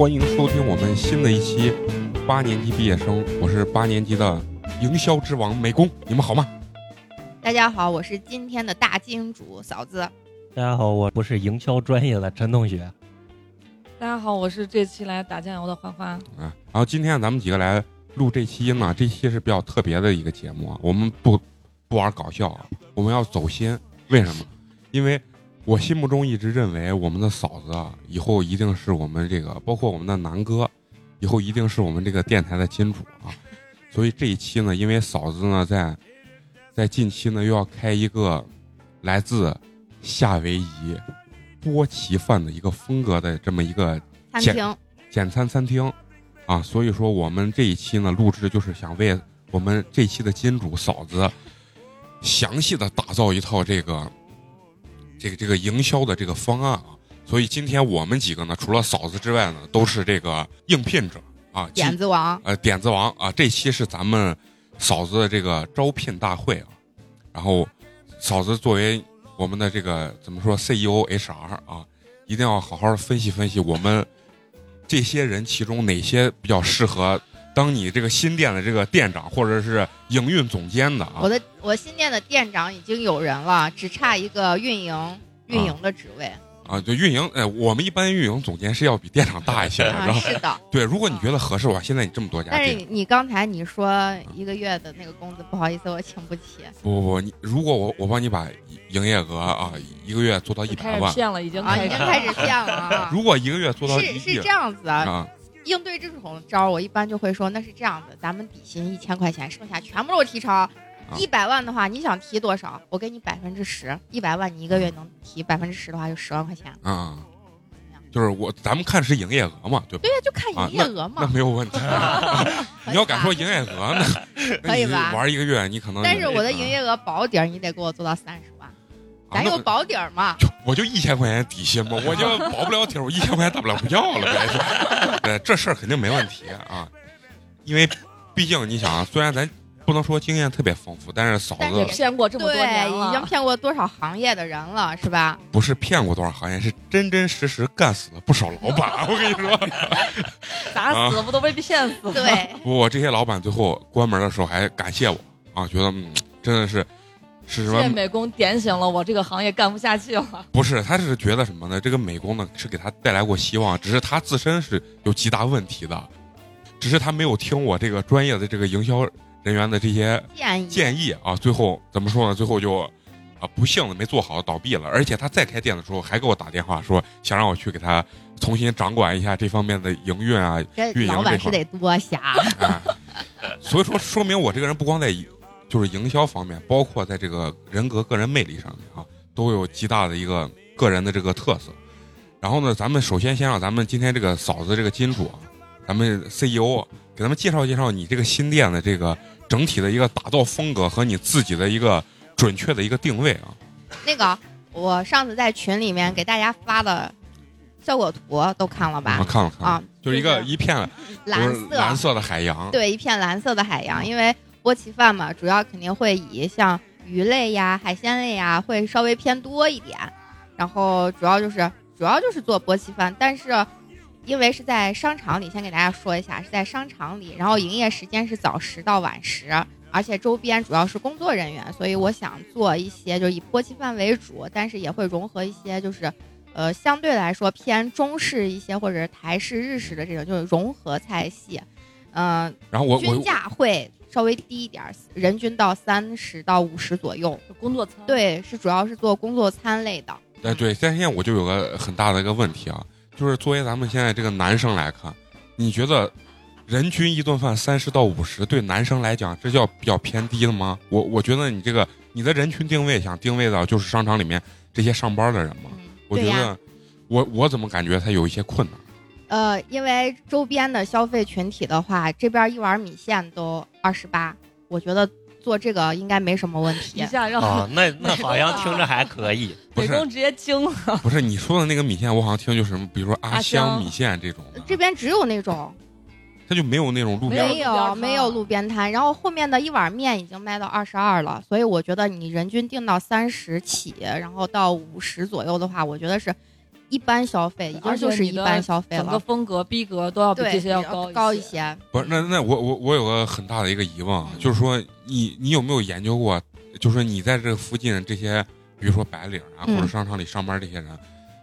欢迎收听我们新的一期八年级毕业生，我是八年级的营销之王美工，你们好吗？大家好，我是今天的大金主嫂子。大家好，我不是营销专业的陈同学。大家好，我是这期来打酱油的欢欢。啊，然后今天咱们几个来录这期呢，这期是比较特别的一个节目啊，我们不不玩搞笑啊，我们要走心。为什么？因为我心目中一直认为我们的嫂子啊，以后一定是我们这个，包括我们的南哥，以后一定是我们这个电台的金主啊。所以这一期呢，因为嫂子呢在在近期呢又要开一个来自夏威夷波奇饭的一个风格的这么一个简餐厅简餐餐厅啊，所以说我们这一期呢录制就是想为我们这期的金主嫂子详细的打造一套这个这个这个营销的这个方案啊。所以今天我们几个呢，除了嫂子之外呢，都是这个应聘者啊，点子王，呃点子王啊，这期是咱们嫂子的这个招聘大会啊。然后嫂子作为我们的这个怎么说 CEO HR 啊，一定要好好分析分析我们这些人其中哪些比较适合当你这个新店的这个店长或者是营运总监的啊。我。的我新店的店长已经有人了，只差一个运营运营的职位。啊，就运营，哎，我们一般运营总监是要比店长大一些的，啊然后是的，对，如果你觉得合适的话，现在你这么多家但是，你刚才你说一个月的那个工资，不好意思，我请不起。不不不，你如果我我帮你把营业额啊一个月做到一百万，始骗了，已经啊，已经开始骗了啊！如果一个月做到是是这样子啊，啊，应对这种招儿，我一般就会说，那是这样子，咱们底薪一千块钱，剩下全部都是提成。一百万的话，你想提多少？我给你百分之十。一百万，你一个月能提百分之十的话，就十万块钱。啊，就是我咱们看是营业额嘛，对吧？对呀，就看啊营业额嘛那嘛。没有问题。你要敢说营业额，那 那你可以吧玩一个月，你可能但是我的啊营业额保底，你得给我做到三十咱有保底儿嘛？就我就一千块钱底薪嘛，我就 保不了底儿，我一千块钱大不了不要了呗。呃，这事儿肯定没问题啊，因为毕竟你想啊，虽然咱不能说经验特别丰富，但是嫂子也骗过这么多对，年已经。骗过多少行业的人了，是吧？不是骗过多少行业，是真真实实干死了不少老板。我跟你说，咋死不都被骗死了？对，不过这些老板最后关门的时候还感谢我啊，觉得嗯，真的是是什么美工点醒了我，这个行业干不下去了。不是，他是觉得什么呢？这个美工呢是给他带来过希望，只是他自身是有极大问题的，只是他没有听我这个专业的这个营销人员的这些建议建议啊。最后怎么说呢？最后就啊不幸的没做好，倒闭了。而且他再开店的时候还给我打电话说，想让我去给他重新掌管一下这方面的营运啊。运营老板是得多瞎。啊，所以说说明我这个人不光在就是营销方面，包括在这个人格、个人魅力上面啊，都有极大的一个个人的这个特色。然后呢，咱们首先先让咱们今天这个嫂子这个金主啊，咱们 CEO 给咱们介绍介绍你这个新店的这个整体的一个打造风格和你自己的一个准确的一个定位啊。那个，我上次在群里面给大家发的效果图都看了我吧？看了看了，啊，就是一个一片蓝色，蓝色的海洋，对，一片蓝色的海洋。因为波奇饭嘛，主要肯定会以像鱼类呀、海鲜类呀，会稍微偏多一点。然后主要就是主要就是做波奇饭，但是因为是在商场里，先给大家说一下，是在商场里，然后营业时间是早十到晚十。而且周边主要是工作人员，所以我想做一些就是以波奇饭为主，但是也会融合一些就是，呃，相对来说偏中式一些或者是台式、日式的这种，就是融合菜系。嗯、然后我我均价会稍微低一点儿，人均到三十到五十左右。工作餐，对，是主要是做工作餐类的。哎，对，但现在我就有个很大的一个问题啊，就是作为咱们现在这个男生来看，你觉得人均一顿饭三十到五十，对男生来讲，这叫比较偏低了吗？我我觉得你这个你的人群定位想定位到就是商场里面这些上班的人嘛，嗯，我觉得我我怎么感觉他有一些困难？呃，因为周边的消费群体的话，这边一碗米线都二十八，我觉得做这个应该没什么问题一。下让啊，那 那好像听着还可以。不是直接惊了。不是你说的那个米线，我好像听就是什么，比如说阿阿香香米线这种的，这边只有那种它就没有那种路边没有路边没有没有路边摊，然后后面的一碗面已经卖到二十二了，所以我觉得你人均定到三十起，然后到五十左右的话，我觉得是一般消费，已经而就是一般消费了整个。风格逼格都要比，这些要比较高一。些。不是，那那我我我有个很大的一个疑问啊，就是说你你有没有研究过，就是说你在这附近这些，比如说白领啊，嗯或者商场里上班这些人，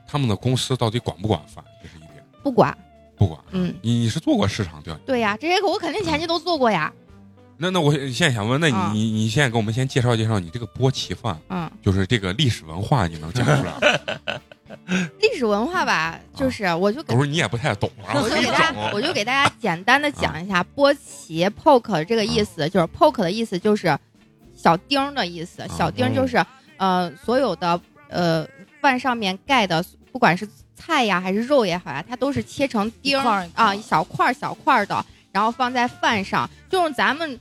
他们的公司到底管不管饭？这是一点，不管，不管。嗯，你你是做过市场调研？对呀，这些我肯定前期都做过呀，那那我现在想问，那你你现在给我们先介绍介绍你这个波奇饭，嗯，就是这个历史文化，你能讲出来？历史文化吧，就是我就不是你也不太懂，啊我就给大家，我就给大家简单的讲一下波奇 poke 这个意思，就是 poke 的意思就是小丁的意思，小丁就是呃所有的呃饭上面盖的，不管是菜呀还是肉也好呀，它都是切成丁儿啊，小块小块的，然后放在饭上，就是咱们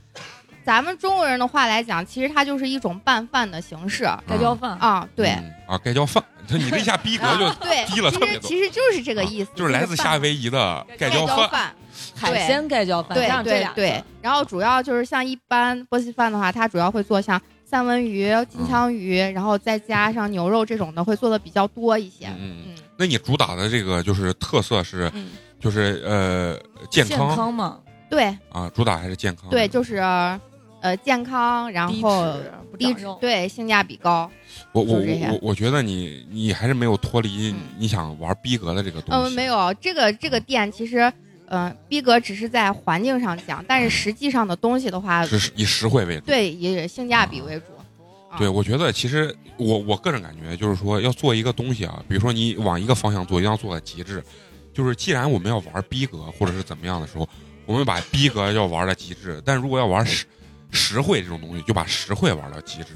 咱们中国人的话来讲，其实它就是一种拌饭的形式盖浇饭，啊，对。嗯啊，盖浇饭，你这一下逼格就低了其特别多实其实就是这个意思，就是来自夏威夷的盖浇饭。盖浇饭。海鲜盖浇饭，对对对，然后主要就是像一般波西饭的话，它主要会做像三文鱼、金枪鱼，然后再加上牛肉这种的，会做的比较多一些。嗯那你主打的这个就是特色是嗯，就是呃健健康康嘛，对啊，主打还是健康。对，就是呃健康，然后低脂，对性价比高。我我就是这些我我觉得你你还是没有脱离嗯你想玩逼格的这个东西。嗯，没有这个这个店其实。嗯、逼格只是在环境上讲，但是实际上的东西的话，是以实惠为主。对以性价比为主。啊对，我觉得其实我我个人感觉就是说，要做一个东西啊，比如说你往一个方向做，一定要做到极致。就是既然我们要玩逼格或者是怎么样的时候，我们把逼格要玩到极致，但如果要玩实实惠这种东西，就把实惠玩到极致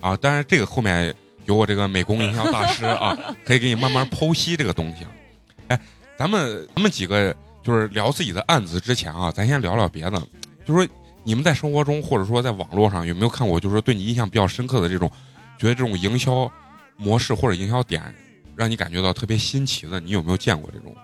啊。当然，这个后面有我这个美工营销大师啊，可以给你慢慢剖析这个东西。哎，咱们咱们几个就是聊自己的案子之前啊，咱先聊聊别的，就是说你们在生活中或者说在网络上有没有看过，就是说对你印象比较深刻的这种，觉得这种营销模式或者营销点让你感觉到特别新奇的，你有没有见过这种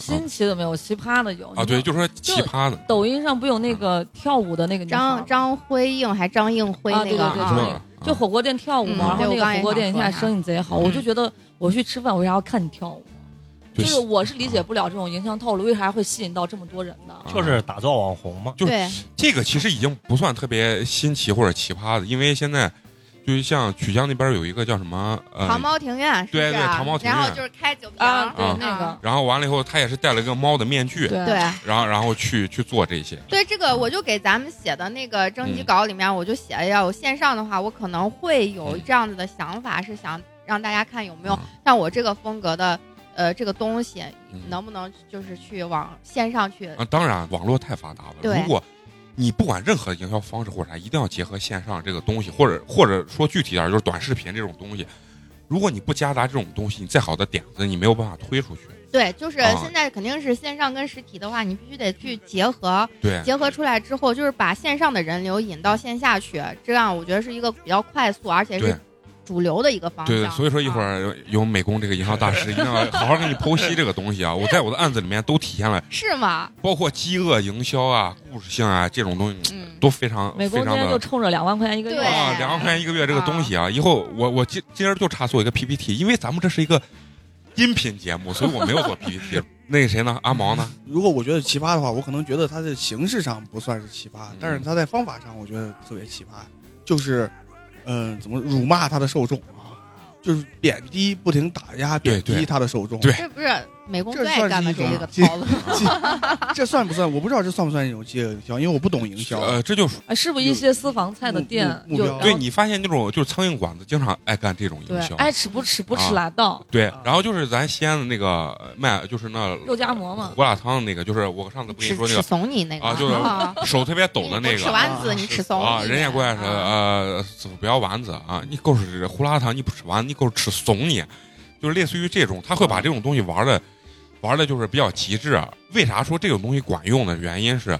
新奇的没有，奇葩的有啊？对，就说奇葩的，抖音上不有那个跳舞的那个张张辉映还张映辉啊那个是对对对对吧？就火锅店跳舞嘛，嗯然后那个火锅店现在生意贼好，嗯我就觉得我去吃饭，为啥要看你跳舞？就就是我是理解不了这种营销套路，为啥会吸引到这么多人呢？就是打造网红嘛。就是对，这个其实已经不算特别新奇或者奇葩的，因为现在就是像曲江那边有一个叫什么呃糖猫庭院是不是对对糖猫庭院。然后就是开酒瓶啊，对啊那个，然后完了以后，他也是戴了一个猫的面具，对。对然后然后去去做这些。对，这个我就给咱们写的那个征集嗯稿里面，我就写了要有线上的话，我可能会有这样子的想法，是想让大家看有没有嗯。像我这个风格的呃这个东西，嗯。能不能就是去往线上去。啊，当然网络太发达了，对。如果你不管任何营销方式或者啥，一定要结合线上这个东西，或者或者说具体点就是短视频这种东西。如果你不夹杂这种东西，你再好的点子你没有办法推出去。对，就是啊现在肯定是线上跟实体的话，你必须得去结合，对，结合出来之后，就是把线上的人流引到线下去，这样我觉得是一个比较快速，而且是主流的一个方向。对，所以说一会啊儿有美工这个营销大师一定要 好好给你剖析这个东西啊！我在我的案子里面都体现了，是吗？包括饥饿营销啊、故事性啊这种东西嗯，都非常美工非常的今天就冲着两万块钱一个月啊，两万块钱一个月这个东西啊，以后我我今今儿就差做一个 PPT，因为咱们这是一个音频节目，所以我没有做 PPT。那个谁呢？阿毛呢？如果我觉得奇葩的话，我可能觉得他的形式上不算是奇葩，嗯但是他在方法上我觉得特别奇葩，就是，嗯、怎么辱骂他的受众啊，就是贬低，不停打压贬低他的受众。对。不是美工爱干的这个套路。这算不算？我不知道这算不算一种饥饿营销，因为我不懂营销。呃，这就是啊，是不是一些私房菜的店目目标有对你发现那种就是苍蝇馆子经常爱干这种营销。爱吃不吃不啊吃拉倒，对，然后就是咱西安的那个呃卖，就是那肉夹馍嘛，胡辣汤的那个，就是我上次不跟你说那个怂你那个啊，就是啊手特别抖的那个吃个丸子，你吃怂啊，人家过来说啊呃不要丸子啊，你够是胡辣汤，你不吃丸子，你够吃怂你。就是类似于这种，他会把这种东西玩的玩的就是比较极致。啊为啥说这种东西管用的原因是，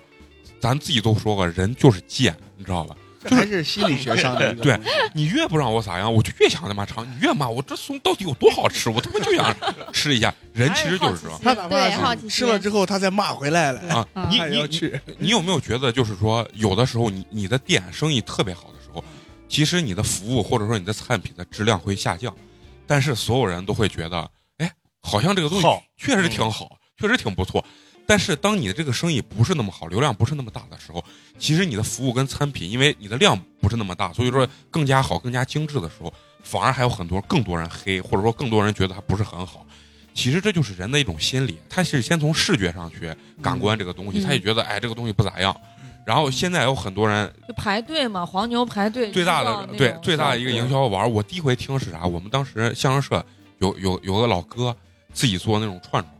咱自己都说过，人就是贱，你知道吧？这还是心理学上的 对你越不让我咋样，我就越想他妈尝。你越骂我，这松到底有多好吃，我他妈就想 吃一下。人其实就是这样他吃了之后他再骂回来了，啊。你你去。你有没有觉得，就是说，有的时候你你的店生意特别好的时候，其实你的服务或者说你的产品的质量会下降，但是所有人都会觉得，哎，好像这个东西确实挺好，确实挺不错。但是当你的这个生意不是那么好，流量不是那么大的时候，其实你的服务跟餐品，因为你的量不是那么大，所以说更加好、更加精致的时候，反而还有很多更多人黑，或者说更多人觉得它不是很好。其实这就是人的一种心理，他是先从视觉上去感官这个东西，嗯他也觉得哎这个东西不咋样。然后现在有很多人就排队嘛，黄牛排队。最大的对最大的一个营销玩儿，我第一回听是啥？我们当时相声社有有有个老哥自己做那种串串，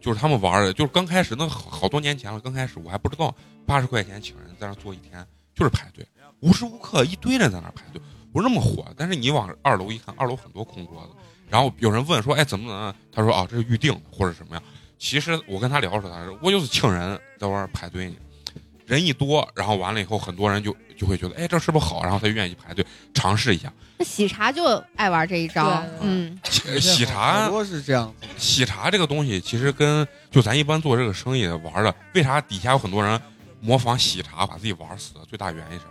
就是他们玩儿的，就是刚开始那好好多年前了，刚开始我还不知道八十块钱请人在那儿做一天，就是排队，无时无刻一堆人在那儿排队，不是那么火。但是你往二楼一看，二楼很多空桌子，然后有人问说，哎怎么怎么？他说啊这是预定或者什么呀。其实我跟他聊的时候，他说我就是请人在外儿排队呢。人一多，然后完了以后，很多人就就会觉得，哎，这是不是好？然后他愿意排队尝试一下。那喜茶就爱玩这一招，嗯，喜茶，多是这样子，喜茶这个东西，其实跟就咱一般做这个生意玩的，为啥底下有很多人模仿喜茶把自己玩死的？最大原因是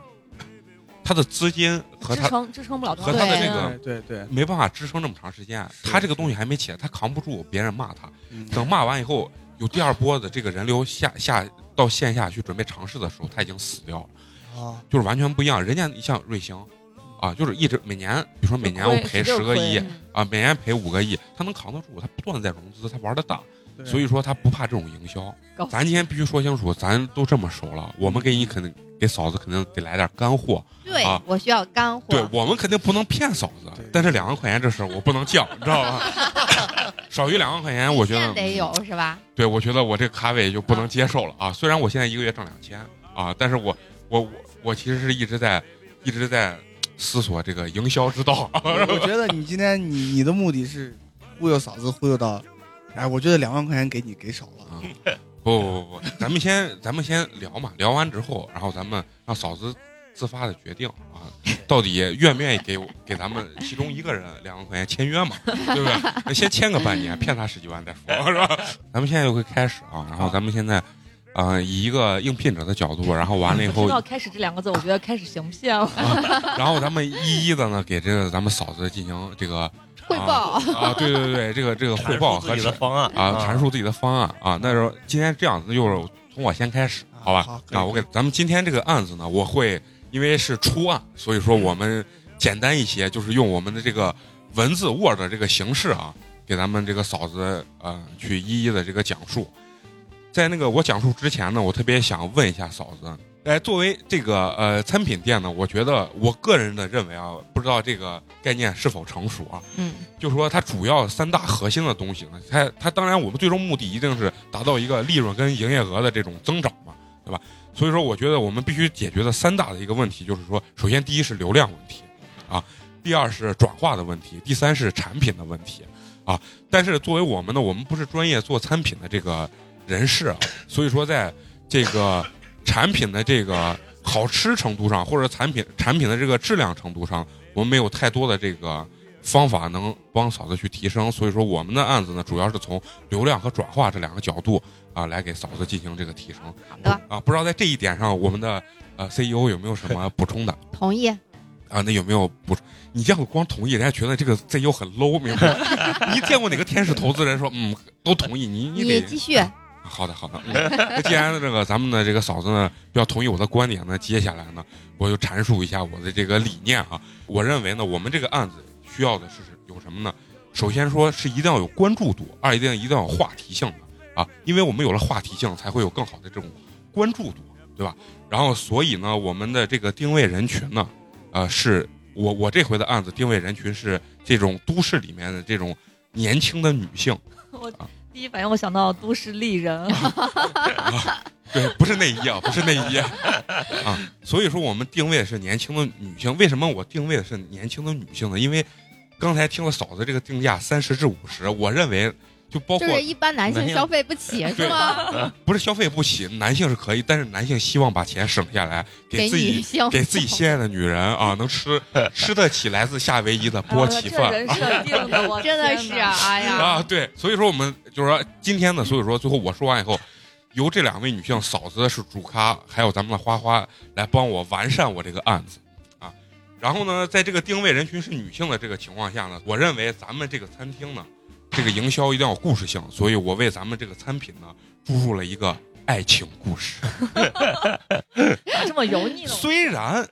他的资金和他支撑支撑不了多和他的这个对对对，没办法支撑这么长时间。是他这个东西还没起来，他扛不住别人骂他。嗯等骂完以后，有第二波的这个人流下下到线下去准备尝试的时候，他已经死掉了。啊，就是完全不一样。人家你像瑞星，啊，就是一直每年，比如说每年我赔十个亿嗯啊，每年赔五个亿，他能扛得住，他不断的在融资，他玩的大，对所以说他不怕这种营销。咱今天必须说清楚，咱都这么熟了，我们给你肯定给嫂子肯定得来点干货，对啊我需要干货，对我们肯定不能骗嫂子，但是两万块钱这事儿我不能降，你知道吧？少于两万块钱，我觉得现得有是吧？对，我觉得我这个卡位就不能接受了啊！虽然我现在一个月挣两千啊，但是我我我我其实是一直在一直在思索这个营销之道。我我觉得你今天你你的目的是忽悠嫂子忽悠到，哎，我觉得两万块钱给你给少了。啊，不不不不，咱们先咱们先聊嘛，聊完之后，然后咱们让嫂子自发的决定啊，到底愿不愿意给我给咱们其中一个人两万块钱签约嘛，对不对？先签个半年，骗他十几万再说，是吧？咱们现在就会开始啊，然后咱们现在。呃，以一个应聘者的角度，然后完了以后知，道开始这两个字，我觉得开始行骗了。然后咱们一一的呢给这个咱们嫂子进行这个汇报，啊，对对对，这个这个汇报和自己的方案啊阐述自己的方案啊。那时候今天这样子，就是从我先开始，好吧？啊，我给咱们今天这个案子呢，我会因为是初案，所以说我们简单一些，就是用我们的这个文字 Word 这个形式啊，给咱们这个嫂子呃去一一的这个讲述。在那个我讲述之前呢，我特别想问一下嫂子，哎，作为这个呃餐品店呢，我觉得我个人的认为啊，不知道这个概念是否成熟啊，嗯，就说它主要三大核心的东西呢，它它当然我们最终目的一定是达到一个利润跟营业额的这种增长嘛，对吧？所以说，我觉得我们必须解决的三大的一个问题，就是说，首先第一是流量问题啊，第二是转化的问题，第三是产品的问题啊。但是作为我们呢，我们不是专业做餐品的这个人士啊，所以说在这个产品的这个好吃程度上，或者产品产品的这个质量程度上，我们没有太多的这个方法能帮嫂子去提升。所以说，我们的案子呢，主要是从流量和转化这两个角度啊，来给嫂子进行这个提升。好的，啊，不知道在这一点上，我们的呃 CEO 有没有什么补充的同意。啊？那有没有补充？你这样光同意，人家觉得这个 CEO 很 low，明白吗？你见过哪个天使投资人说嗯都同意？你你得继续，好的好的。嗯 那既然这个咱们的这个嫂子呢比较同意我的观点呢，接下来呢我就阐述一下我的这个理念啊。我认为呢，我们这个案子需要的是有什么呢？首先说是一定要有关注度，二一定一定要有话题性的啊，因为我们有了话题性，才会有更好的这种关注度，对吧？然后所以呢，我们的这个定位人群呢，呃，是我我这回的案子定位人群是这种都市里面的这种年轻的女性，我第一反应我想到都市丽人，对，不是内衣啊，不是内衣啊。所以说我们定位的是年轻的女性。为什么我定位的是年轻的女性呢？因为刚才听了嫂子这个定价三十至五十，我认为就包括就是一般男性消费不起是吗？不是消费不起，男性是可以，但是男性希望把钱省下来给自己 女性给自己心爱的女人啊，能吃吃得起来自夏威夷的波奇饭这人设定的，我真的是啊，哎呀，啊，对，所以说我们就是说今天呢，所以说最后我说完以后，由这两位女性嫂子是主咖，还有咱们的花花来帮我完善我这个案子啊。然后呢，在这个定位人群是女性的这个情况下呢，我认为咱们这个餐厅呢，这个营销一定要有故事性，所以我为咱们这个餐品呢注入了一个爱情故事。这么油腻呢？虽然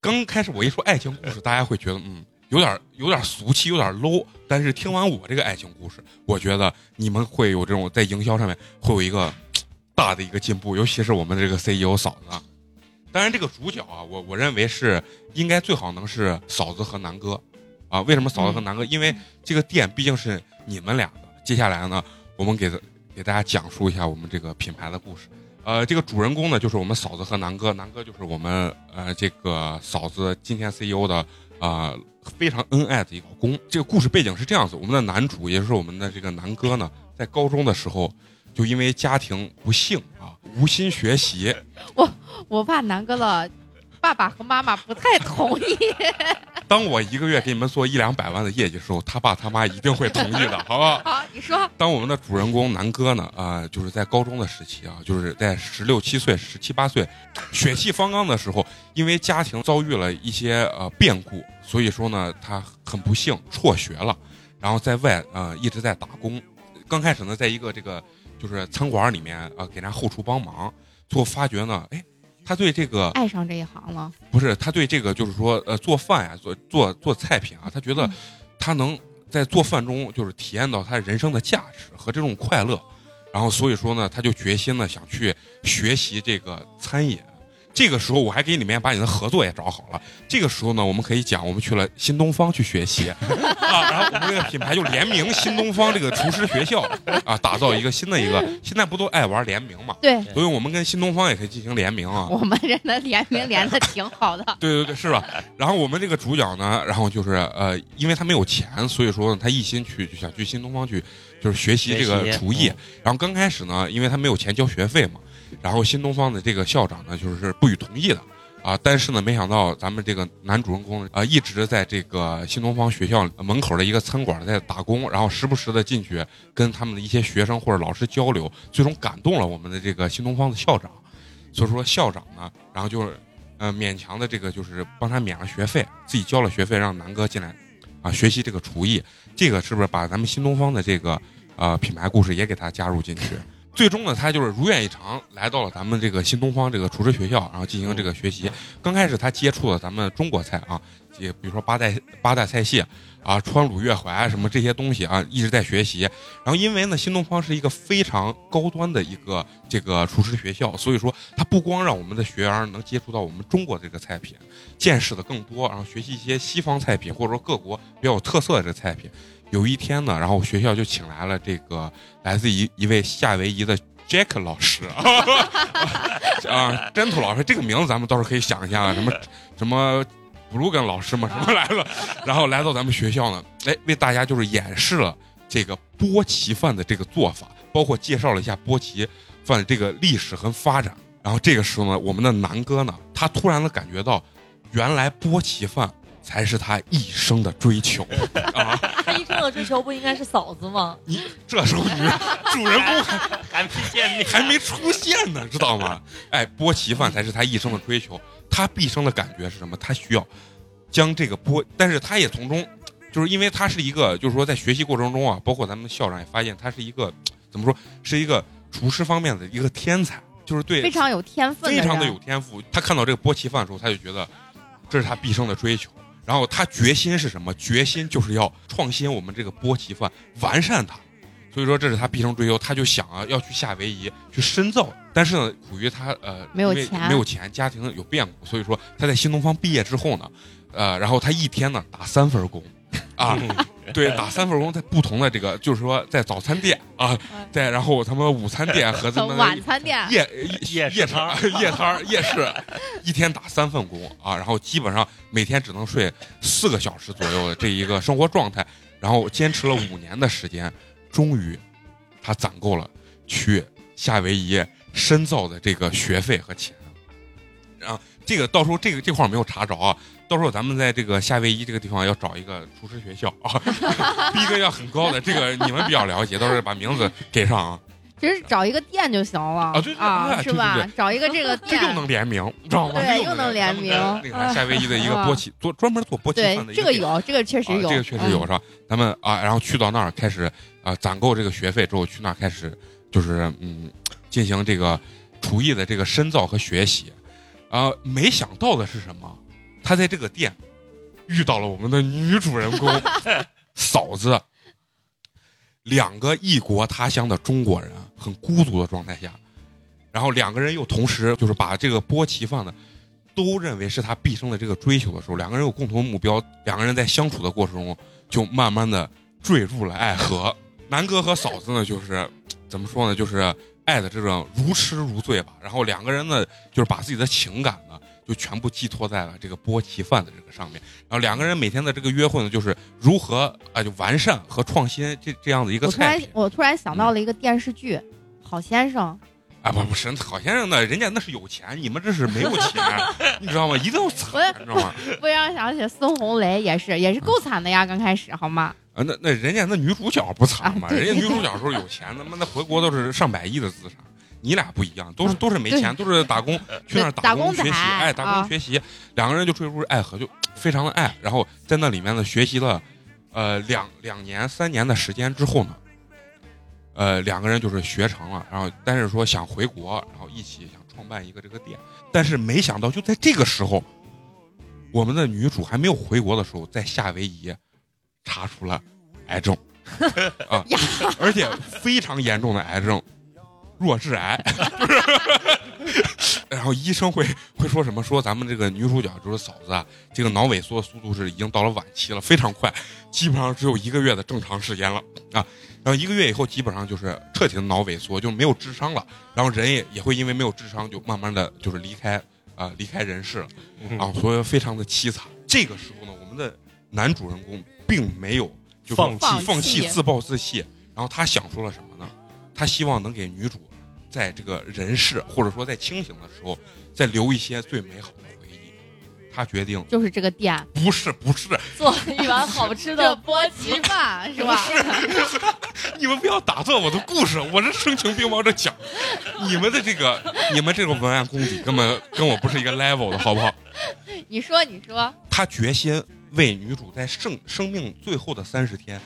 刚开始我一说爱情故事，大家会觉得嗯有点有点俗气，有点 low，但是听完我这个爱情故事，我觉得你们会有这种在营销上面会有一个大的一个进步，尤其是我们的这个 CEO 嫂子。当然，这个主角啊，我我认为是应该最好能是嫂子和南哥啊。为什么嫂子和南哥？因为这个店毕竟是你们俩的。接下来呢，我们给给大家讲述一下我们这个品牌的故事。呃，这个主人公呢，就是我们嫂子和南哥，南哥就是我们呃这个嫂子今天 CEO 的啊、呃非常恩爱的一个老公。这个故事背景是这样子：我们的男主，也就是我们的这个南哥呢，在高中的时候，就因为家庭不幸啊，无心学习，我我怕南哥的爸爸和妈妈不太同意。当我一个月给你们做一两百万的业绩的时候，他爸他妈一定会同意的，好不？好，好你说，当我们的主人公南哥呢，啊、就是在高中的时期啊，就是在十六七岁、十七八岁，血气方刚的时候，因为家庭遭遇了一些呃变故，所以说呢，他很不幸辍学了，然后在外呃一直在打工。刚开始呢，在一个这个就是餐馆里面啊、呃给人家后厨帮忙，最后发觉呢，哎，他对这个爱上这一行了，不是他对这个就是说呃做饭呀做做做菜品啊，他觉得嗯他能在做饭中就是体验到他人生的价值和这种快乐，然后所以说呢，他就决心呢想去学习这个餐饮。这个时候我还给里面把你的合作也找好了。这个时候呢，我们可以讲我们去了新东方去学习 啊，然后我们这个品牌就联名新东方这个厨师学校啊，打造一个新的一个。现在不都爱玩联名嘛？对所以我们跟新东方也可以进行联名啊。我们这的联名联的挺好的。对对对，是吧？然后我们这个主角呢，然后就是呃，因为他没有钱，所以说呢，他一心去就想去新东方去，就是学习这个厨艺。嗯然后刚开始呢，因为他没有钱交学费嘛，然后新东方的这个校长呢，就是不予同意的。啊，但是呢，没想到咱们这个男主人公啊、一直在这个新东方学校门口的一个餐馆在打工，然后时不时的进去跟他们的一些学生或者老师交流，最终感动了我们的这个新东方的校长。所以说校长呢，然后就是呃勉强的这个就是帮他免了学费，自己交了学费，让南哥进来啊学习这个厨艺。这个是不是把咱们新东方的这个呃品牌故事也给他加入进去？最终呢，他就是如愿以偿来到了咱们这个新东方这个厨师学校，然后进行这个学习。刚开始他接触了咱们中国菜啊，也比如说八代八大菜系啊，川鲁粤淮什么这些东西啊，一直在学习。然后因为呢，新东方是一个非常高端的一个这个厨师学校，所以说它不光让我们的学员能接触到我们中国这个菜品，见识的更多，然后学习一些西方菜品或者说各国比较有特色的这个菜品。有一天呢，然后学校就请来了这个来自一一位夏威夷的 Jack 老师 啊，真土老师这个名字咱们倒是可以想一下，什么什么。布鲁根老师嘛，什么来了，然后来到咱们学校呢，哎，为大家就是演示了这个波奇饭的这个做法，包括介绍了一下波奇饭的这个历史和发展。然后这个时候呢，我们的南哥呢，他突然的感觉到，原来波奇饭才是他一生的追求啊！他一生的追求不应该是嫂子吗？你这时候你主人公还 还没见面，还没出现呢，知道吗？哎，波奇饭才是他一生的追求。他毕生的感觉是什么？他需要将这个波，但是他也从中，就是因为他是一个，就是说在学习过程中啊，包括咱们校长也发现他是一个怎么说，是一个厨师方面的一个天才，就是对非常有天分，非常的有天赋。他看到这个波奇饭的时候，他就觉得这是他毕生的追求。然后他决心是什么？决心就是要创新我们这个波奇饭，完善它。所以说这是他毕生追求，他就想啊要去夏威夷去深造。但是呢，苦于他呃没有钱没有钱，家庭有变故，所以说他在新东方毕业之后呢，呃，然后他一天呢打三份工，啊，对，打三份工，在不同的这个，就是说在早餐店啊，在然后他们午餐店和他们 晚餐店夜夜市夜场、夜摊、夜市，一天打三份工啊，然后基本上每天只能睡四个小时左右的这一个生活状态，然后坚持了五年的时间，终于他攒够了去夏威夷深造的这个学费和钱。然后这个到时候这个这块儿没有查着啊，到时候咱们在这个夏威夷这个地方要找一个厨师学校啊，逼格要很高的，这个你们比较了解，到时候把名字给上啊。其实找一个店就行了啊对对哎是吧？找一个这个店 这又能联名，你知道吗？对又能联名夏威夷的一个波奇，做专门做波奇对饭的这个有，这个确实有，啊这个确实有嗯是吧？咱们啊，然后去到那儿开始啊攒够这个学费之后，去那儿开始就是嗯进行这个厨艺的这个深造和学习。啊，没想到的是什么？他在这个店遇到了我们的女主人公 嫂子，两个异国他乡的中国人，很孤独的状态下，然后两个人又同时就是把这个波奇放的，都认为是他毕生的这个追求的时候，两个人有共同目标，两个人在相处的过程中就慢慢的坠入了爱河。南哥和嫂子呢，就是怎么说呢，就是爱的这种如痴如醉吧。然后两个人呢，就是把自己的情感呢，就全部寄托在了这个波奇饭的这个上面。然后两个人每天的这个约会呢，就是如何啊、就完善和创新这这样的一个我突菜我突然想到了一个电视剧《好先生啊，不不是好先生呢，人家那是有钱，你们这是没有钱，你知道吗？一定要惨，你知道吗？》，不让想起孙红雷也是也是够惨的呀，刚开始好吗？啊，那那人家那女主角不惨吗？人家女主角时候有钱，他妈那回国都是上百亿的资产。你俩不一样，都是都是没钱，都是打工去那儿打工学习，哎，打啊。工学习，两个人就坠入爱河，就非常的爱。然后在那里面呢，学习了呃两两年三年的时间之后呢，呃，两个人就是学成了，然后但是说想回国，然后一起想创办一个这个店，但是没想到就在这个时候，我们的女主还没有回国的时候，在夏威夷查出了癌症。啊，而且非常严重的癌症，弱智癌，就是。然后医生会会说什么？说咱们这个女主角就是嫂子啊，这个脑萎缩的速度是已经到了晚期了，非常快，基本上只有一个月的正常时间了啊。然后一个月以后，基本上就是彻底的脑萎缩，就没有智商了。然后人也也会因为没有智商，就慢慢的就是离开啊、离开人世了。啊，所以非常的凄惨。这个时候呢，我们的男主人公并没有就放弃放弃、自暴自弃，然后他想出了什么呢？他希望能给女主在这个人世或者说在清醒的时候，再留一些最美好的回忆。他决定就是这个店不是不是，做一碗好吃的 波奇饭是吧？是 你们不要打断我的故事，我这声情并茂着讲。你们的这个你们这种文案功底根本跟我不是一个 level 的，好不好？你说你说，他决心为女主在生生命最后的三十天，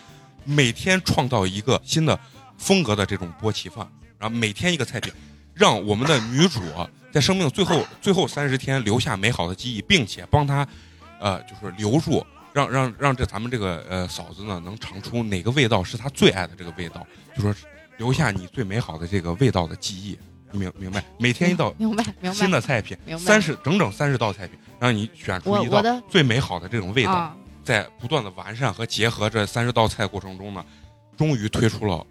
每天创造一个新的风格的这种波奇饭，然后每天一个菜品，让我们的女主啊在生命最后最后三十天留下美好的记忆，并且帮她，呃，就是留住，让让让这咱们这个呃嫂子呢能尝出哪个味道是她最爱的这个味道，就说留下你最美好的这个味道的记忆，你明明白？每天一道明白明白。新的菜品，三十整整三十道菜品，让你选出一道最美好的这种味道，啊，在不断的完善和结合这三十道菜过程中呢，终于推出了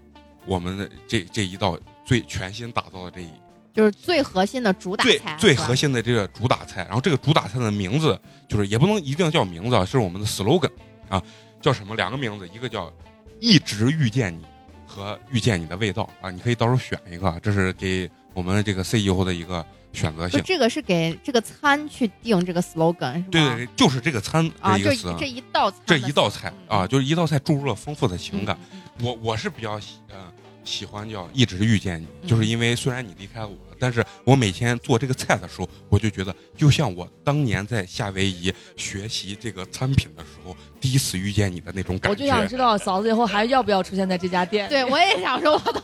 我们的这这一道最全新打造的这一就是最核心的主打最菜，最核心的这个主打菜。然后这个主打菜的名字就是也不能一定叫名字啊，是我们的 slogan 啊，叫什么？两个名字，一个叫“一直遇见你”和“遇见你的味道”啊，你可以到时候选一个，这是给我们这个 CEO 的一个选择不，性。这个是给这个餐去定这个 slogan 是吗？对对对，就是这个餐啊，就这一个。这一道菜这一道菜啊，就是一道菜注入了丰富的情感。嗯我我是比较喜呃喜欢叫一直遇见你，嗯就是因为虽然你离开了我，但是我每天做这个菜的时候，我就觉得就像我当年在夏威夷学习这个餐品的时候，第一次遇见你的那种感觉我就想。知道嫂子以后还要不要出现在这家店？对，我也想说，我都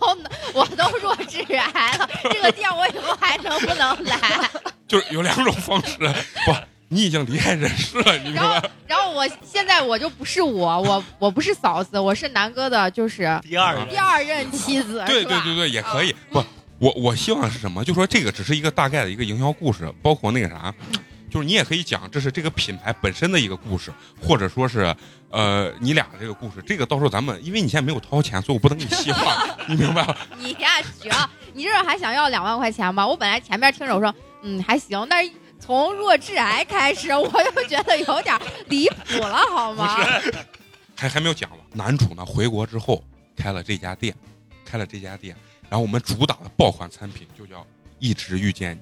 我都弱智癌了，这个店我以后还能不能来？就是有两种方式，不，你已经离开人世了，你明然后白？，然后我现在我就不是我，我我不是嫂子，我是南哥的，就是第二第二任妻子，对对对对，也可以。不，我我希望是什么？就说这个只是一个大概的一个营销故事，包括那个啥，就是你也可以讲这是这个品牌本身的一个故事，或者说是呃你俩的这个故事。这个到时候咱们，因为你现在没有掏钱，所以我不能给你细化，你明白吧？你呀，行，你这还想要两万块钱吗？我本来前面听着我说，嗯，还行，但是从弱智癌开始，我就觉得有点离谱了，好吗？还还没有讲完，男主呢回国之后开了这家店，开了这家店，然后我们主打的爆款产品就叫一直遇见你。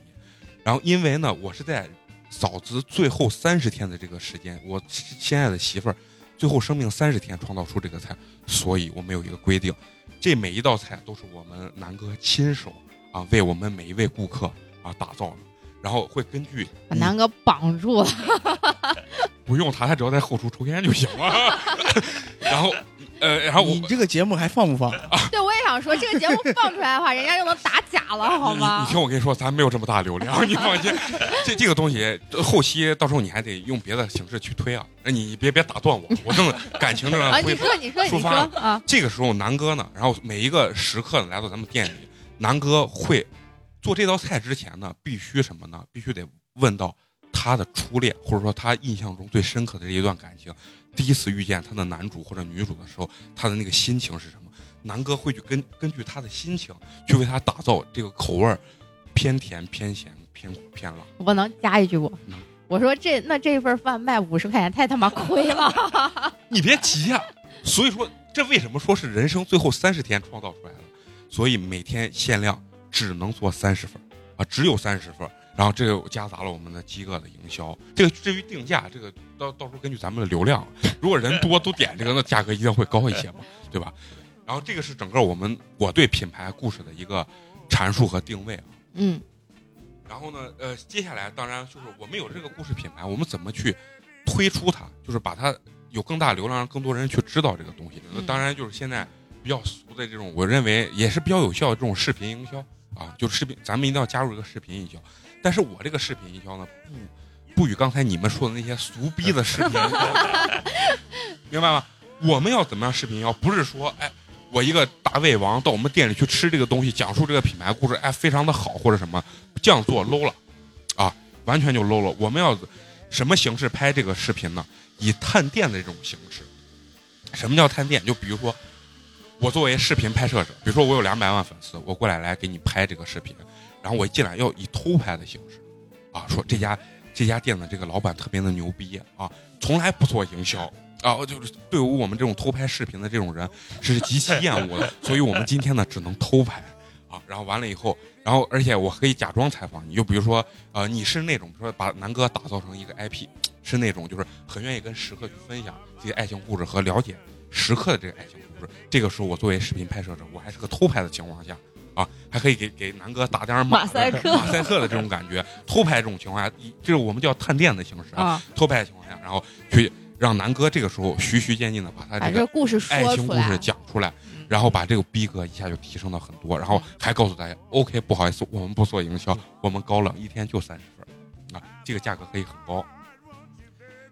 然后因为呢，我是在嫂子最后三十天的这个时间，我亲爱的媳妇儿最后生命三十天创造出这个菜，所以我们有一个规定，这每一道菜都是我们南哥亲手啊为我们每一位顾客啊打造的，然后会根据把南哥绑住了，不用他，他只要在后厨抽烟就行了。然后，呃，然后我你这个节目还放不放？对，我也想说，这个节目放出来的话，人家就能打假了，好吗你？听我跟你说，咱没有这么大流量，你放心。这这个东西后期到时候你还得用别的形式去推啊。哎你别别打断我，我正感情正啊，在恢复。你说，你说，你说抒发啊，这个时候南哥呢，然后每一个食客呢来到咱们店里，南哥会做这道菜之前呢，必须什么呢？必须得问到他的初恋，或者说他印象中最深刻的这一段感情，第一次遇见他的男主或者女主的时候，他的那个心情是什么？南哥会去根根据他的心情去为他打造这个口味儿，偏甜、偏咸、偏苦、偏辣。我能加一句不能？我说这那这份饭卖五十块钱，太他妈亏了。你别急呀、所以说，这为什么说是人生最后三十天创造出来的？所以每天限量只能做三十份啊，只有三十份。然后这个夹杂了我们的饥饿的营销。这个至于定价，这个到到时候根据咱们的流量，如果人多都点这个，那价格一定会高一些嘛，对吧？然后这个是整个我们我对品牌故事的一个阐述和定位啊。嗯，然后呢，呃，接下来当然就是我们有这个故事品牌，我们怎么去推出它，就是把它有更大流量，让更多人去知道这个东西。那嗯当然就是现在比较俗的这种，我认为也是比较有效的这种视频营销啊，就是视频，咱们一定要加入一个视频营销。但是我这个视频营销呢，不不与刚才你们说的那些俗逼的视频，明白吗？我们要怎么样视频营销？不是说哎。我一个大胃王到我们店里去吃这个东西，讲述这个品牌故事，哎，非常的好或者什么，这样做 low 了，啊，完全就 low 了。我们要什么形式拍这个视频呢？以探店的这种形式。什么叫探店？就比如说，我作为视频拍摄者，比如说我有两百万粉丝，我过来来给你拍这个视频，然后我进来要以偷拍的形式，啊，说这家这家店的这个老板特别的牛逼啊，从来不做营销。啊，就是对于我们这种偷拍视频的这种人是极其厌恶的，所以我们今天呢只能偷拍啊。然后完了以后，然后而且我可以假装采访你，就比如说呃，你是那种说把南哥打造成一个 IP，是那种就是很愿意跟食客去分享这些爱情故事和了解食客的这个爱情事。这个时候我作为视频拍摄者，我还是个偷拍的情况下啊，还可以给给南哥打点马马赛克马赛克的这种感觉。偷拍这种情况下，一这是我们叫探店的形式啊。啊，偷拍的情况下，然后去让南哥这个时候循序渐进的把他这这个个故事爱情故事。讲出来嗯，然后把这个逼格一下就提升到很多，然后还告诉大家，OK，不好意思，我们不做营销，我们高冷，一天就三十分，啊，这个价格可以很高。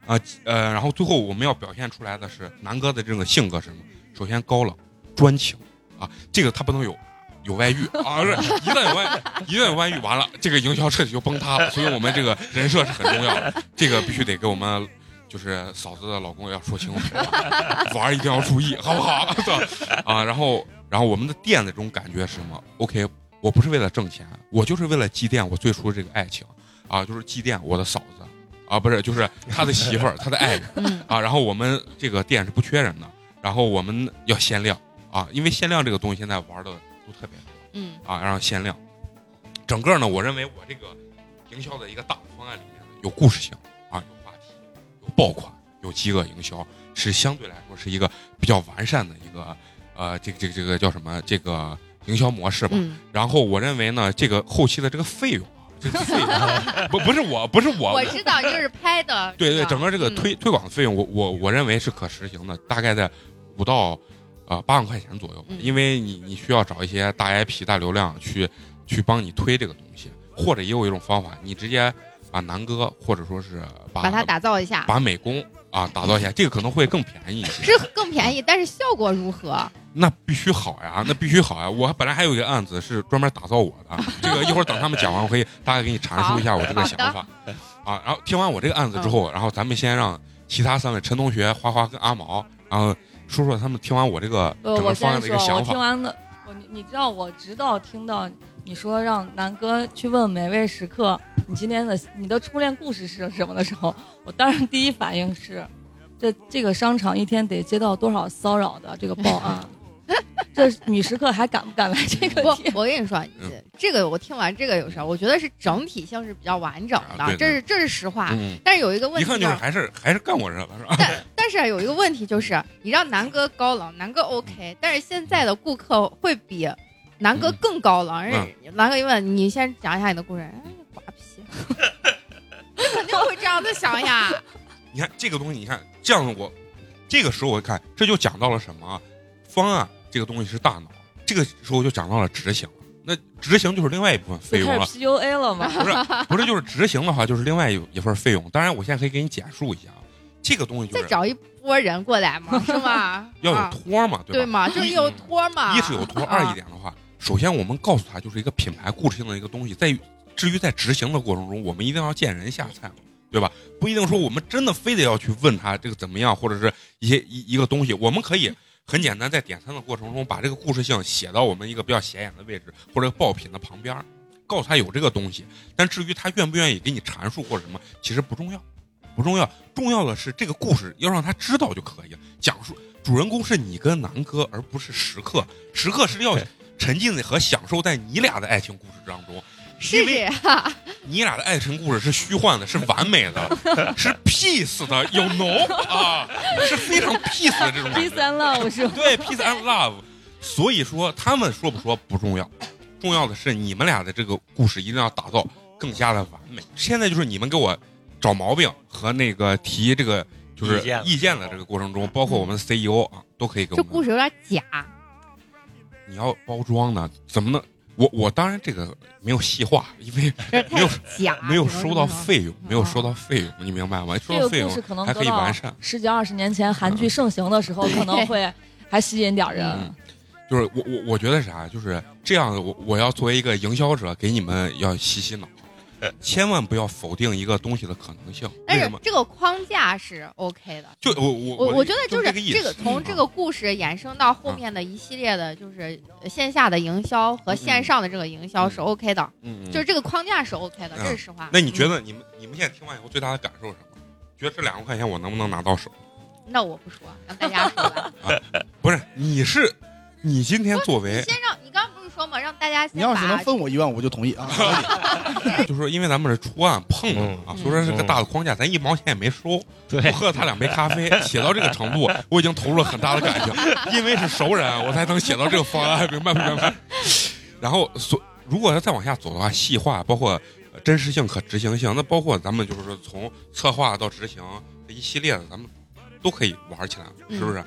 啊呃，然后最后我们要表现出来的是南哥的这个性格是什么？首先高冷、专情啊，这个他不能有有外遇啊，是一旦有外一旦有外遇，完了这个营销彻底就崩塌了。所以我们这个人设是很重要的，这个必须得给我们就是嫂子的老公要说清楚，玩儿一定要注意，好不好？啊，然后然后我们的店的这种感觉是什么？OK，我不是为了挣钱，我就是为了祭奠我最初的这个爱情啊，就是祭奠我的嫂子啊，不是，就是他的媳妇儿，他的爱人嗯啊。然后我们这个店是不缺人的，然后我们要限量啊，因为限量这个东西现在玩的都特别多。嗯啊，然后限量。整个呢，我认为我这个营销的一个大方案里面有故事性啊，有话题，有爆款，有饥饿营销，是相对来说是一个比较完善的一个呃，这个这个这个叫什么？这个营销模式吧。嗯，然后我认为呢，这个后期的这个费用啊，这个费用 不不是我不是我我知道，就是拍的。对对，整个这个嗯推、推广的费用，我我我认为是可实行的，大概在五到呃八万块钱左右，嗯因为你你需要找一些大 IP、大流量去去帮你推这个东西，或者也有一种方法，你直接把南哥或者说是把把它打造一下，把美工啊打造一下，这个可能会更便宜一些。是更便宜，但是效果如何？那必须好呀，那必须好呀！我本来还有一个案子是专门打造我的，这个一会儿等他们讲完，我可以大概给你阐述一下我这个想法啊。然后听完我这个案子之后，然后咱们先让其他三位陈同学、花花跟阿毛，然后说说他们听完我这个呃，我整个方案的一个想法。我听完的，我你你知道，我直到听到你说让南哥去问每位食客，你今天的你的初恋故事是什么的时候，我当然第一反应是，这这个商场一天得接到多少骚扰的这个报案，这女食客还敢不敢来这个不？，我跟你说嗯，这个我听完这个有事儿，我觉得是整体性是比较完整啊对的，这是这是实话。嗯，但是有一个问题一看就是还是还是干过这个是吧？但但是有一个问题就是，你让南哥高冷，南哥 OK，但是现在的顾客会比南哥更高冷。人家南哥一问你先讲一下你的故事，哎，瓜皮，你肯定会这样子想呀。你看这个东西，你看这样我这个时候我看这就讲到了什么啊方案这个东西是大脑，这个时候就讲到了执行。那执行就是另外一部分费用了，PUA 了吗？不是不是就是执行的话就是另外一一份费用。当然我现在可以给你简述一下啊，这个东西就是再找一波人过来嘛，是吗？要有啊托嘛，对吧？对嘛？就是有托嘛。一是有托，啊二一点的话，首先我们告诉他就是一个品牌故事性的一个东西，在于至于在执行的过程中，我们一定要见人下菜嘛，对吧？不一定说我们真的非得要去问他这个怎么样，或者是一些一一个东西，我们可以很简单，在点餐的过程中把这个故事性写到我们一个比较显眼的位置或者爆品的旁边儿，告诉他有这个东西。但至于他愿不愿意给你阐述或者什么，其实不重要，不重要，重要的是这个故事要让他知道就可以了。讲述主人公是你跟南哥，而不是食客。食客是要沉浸和享受在你俩的爱情故事当中。是因为这样，你俩的爱情故事是虚幻的，是完美的，是 peace 的，有 no 啊，是非常 peace 的这种 Peace。and love 是吧？对，peace and love。所以说，他们说不说不重要，重要的是你们俩的这个故事一定要打造更加的完美。现在就是你们给我找毛病和那个提这个就是意见意见的这个过程中，包括我们的 CEO 啊，都可以给我们。这故事有点假。你要包装呢，怎么能？我我当然这个没有细化，因为没有假，没有收到费。用，没有收到费用，你明白吗？收到费用还可以完善。十几二十年前韩剧盛行的时候，可能会还吸引点人。嗯，就是我我我觉得啥，就是这样的。我我要作为一个营销者，给你们要洗洗脑，千万不要否定一个东西的可能性。但是？这个框架是 OK 的。就我我我我觉得就是这个。这个从这个故事衍生到后面的一系列的，就是线下的营销和线上的这个营销是 OK 的，嗯，嗯就是这个框架是 OK 的，嗯这是实话。那你觉嗯？得你们你们现在听完以后最大的感受是什么？觉得这两万块钱我能不能拿到手？那我不说，让大家说吧。不是，你是你今天作为先让你刚是说嘛，让大家你要是能分我一万，我就同意啊。就是说，因为咱们是出案碰了啊，嗯所以说是个大的框架，咱一毛钱也没收，对我喝了他两杯咖啡，写到这个程度，我已经投入了很大的感情，因为是熟人，我才能写到这个方案，明白不明白？然后，所如果要再往下走的话，细化包括呃真实性、可执行性，那包括咱们就是说从策划到执行这一系列的，咱们都可以玩起来，是不是？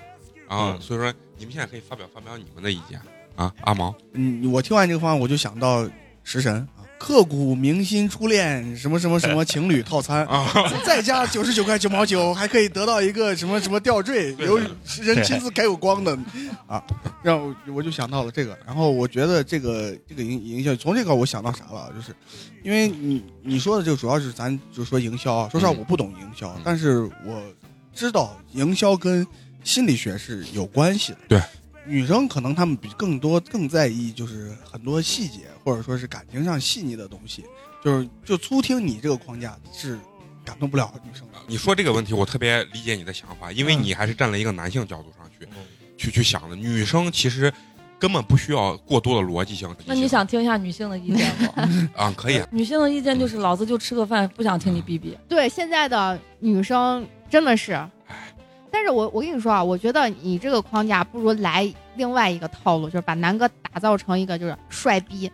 然后，嗯所以说你们现在可以发表发表你们的意见啊，阿毛，嗯，我听完这个方案，我就想到食神啊，刻骨铭心初恋什么什么什么情侣套餐啊，再加九十九块九毛九，还可以得到一个什么什么吊坠，对由人亲自改过光的啊，让我我就想到了这个。然后我觉得这个这个营营销，从这个我想到啥了，就是因为你你说的就主要是咱就说营销啊，说实话嗯我不懂营销，嗯但是我知道营销跟心理学是有关系的。对。女生可能她们比更多更在意就是很多细节，或者说是感情上细腻的东西，就是就粗听你这个框架是感动不了女生的。你说这个问题，我特别理解你的想法，因为嗯你还是站在一个男性角度上去嗯去去想的。女生其实根本不需要过多的逻辑性。那你想听一下女性的意见吗？啊？可以，女性的意见就是老子就吃个饭，不想听你逼逼。对现在的女生真的是，但是我我跟你说啊，我觉得你这个框架不如来另外一个套路，就是把南哥打造成一个就是帅逼，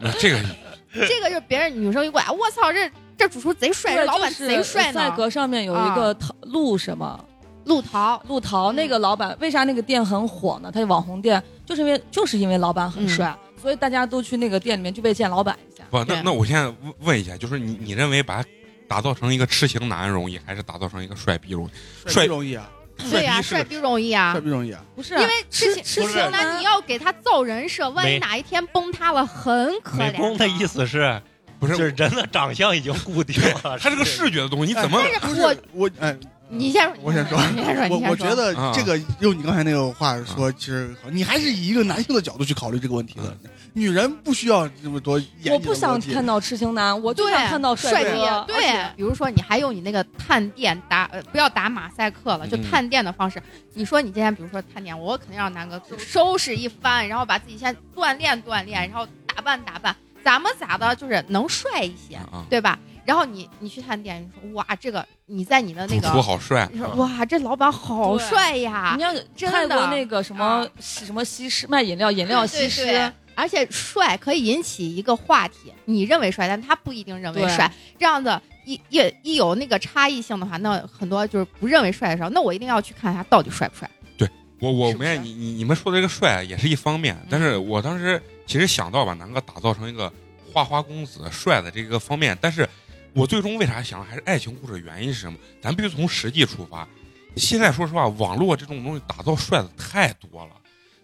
那这个 这个就是别人女生一过来，我操，这这主厨贼帅，这老板贼帅呢。赛格上面有一个桃陆什么陆桃，陆桃，那个老板为啥那个店很火呢？他是网红店，就是因为就是因为老板很帅，所以大家都去那个店里面就为见老板一下。不，那那我现在问问一下，就是你你认为把他打造成一个痴情男容易，还是打造成一个帅逼容易？帅逼容易啊，对呀，帅帅逼容易啊。帅，逼容易啊？不是因为吃痴情痴情那男你要给他造人设，万一哪一天崩塌了，很可怜。美工的意，思是，不是。就是是人的长相已经固定了，他是个视觉的东西，你怎么？但是不是我我哎，你先说，我先说你先说，先说。我我觉得啊。这个用你刚才那个话说，其实你还是以一个男性的角度去考虑这个问题的。女人不需要这么多我不想看到痴情男，我就，想看到帅哥。对，比如说你还用你那个探店打，呃，不要打马赛克了，就嗯探店的方式。你说你今天比如说探店，我肯定让南哥收拾一番，然后把自己先锻炼锻炼，然后打扮打扮，咋么咋的，就是能帅一些，啊？对吧？然后你你去探店，你说哇，这个你在你的那主个，厨好帅你说哇，这老板好帅呀你，要真看过的那个什么啊什么西施卖饮料，饮料西施，对对而且帅可以引起一个话题，你认为帅，但他不一定认为帅。这样子一一一有那个差异性的话，那很多就是不认为帅的时候，那我一定要去看他到底帅不帅。对我我是不是们你你你们说的这个帅也是一方面，但是我当时其实想到把南哥打造成一个花花公子帅的这个方面，但是我最终为啥想还是爱情故事的原因是什么？咱必须从实际出发。现在说实话，网络这种东西打造帅的太多了，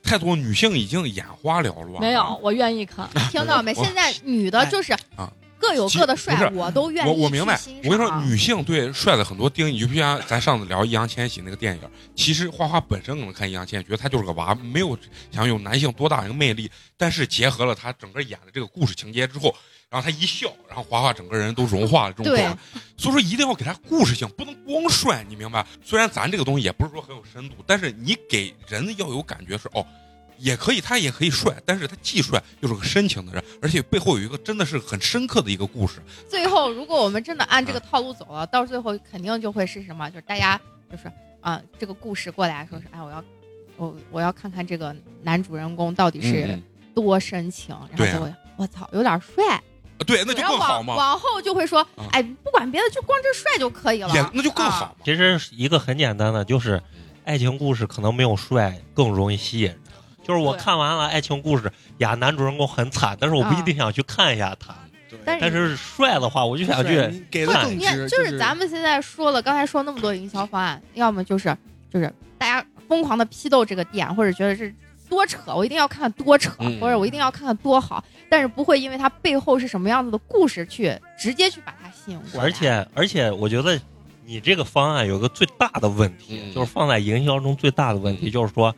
太多女性已经眼花缭乱。没有，我愿意看。听到没？现在女的就是啊各有各的帅我都愿意我我明白，我跟你说，女性对帅的很多定义，就像咱上次聊易烊千玺那个电影，其实花花本身可能看易烊千玺，觉得他就是个娃，没有想有男性多大的一个魅力，但是结合了他整个演的这个故事情节之后，然后他一笑，然后华华整个人都融化了这种状态。所以说一定要给他故事性，不能光帅，你明白？虽然咱这个东西也不是说很有深度，但是你给人要有感觉是哦。也可以，他也可以帅，但是他既帅又是个深情的人，而且背后有一个真的是很深刻的一个故事。最后，如果我们真的按这个嗯套路走了，到最后肯定就会是什么？就是大家就是啊、这个故事过来说是，哎，我要我我要看看这个男主人公到底是嗯多深情，然后就会、我操，有点帅，对，那就更好嘛。往往后就会说啊，哎，不管别的，就光这帅就可以了，也那就更好啊。其实一个很简单的，就是爱情故事可能没有帅更容易吸引人。就是我看完了爱情故事，呀，男主人公很惨，但是我不一定想去看一下他。对但但是帅的话，我就想去你给的看更值，你看，就是咱们现在说了，刚才说那么多营销方案，要么就是就是大家疯狂的批斗这个店，或者觉得是多扯，我一定要看看多扯，嗯或者我一定要看看多好，但是不会因为它背后是什么样子的故事去直接去把它吸引过来。而且而且，我觉得你这个方案有个最大的问题，嗯就是放在营销中最大的问题，嗯就是说，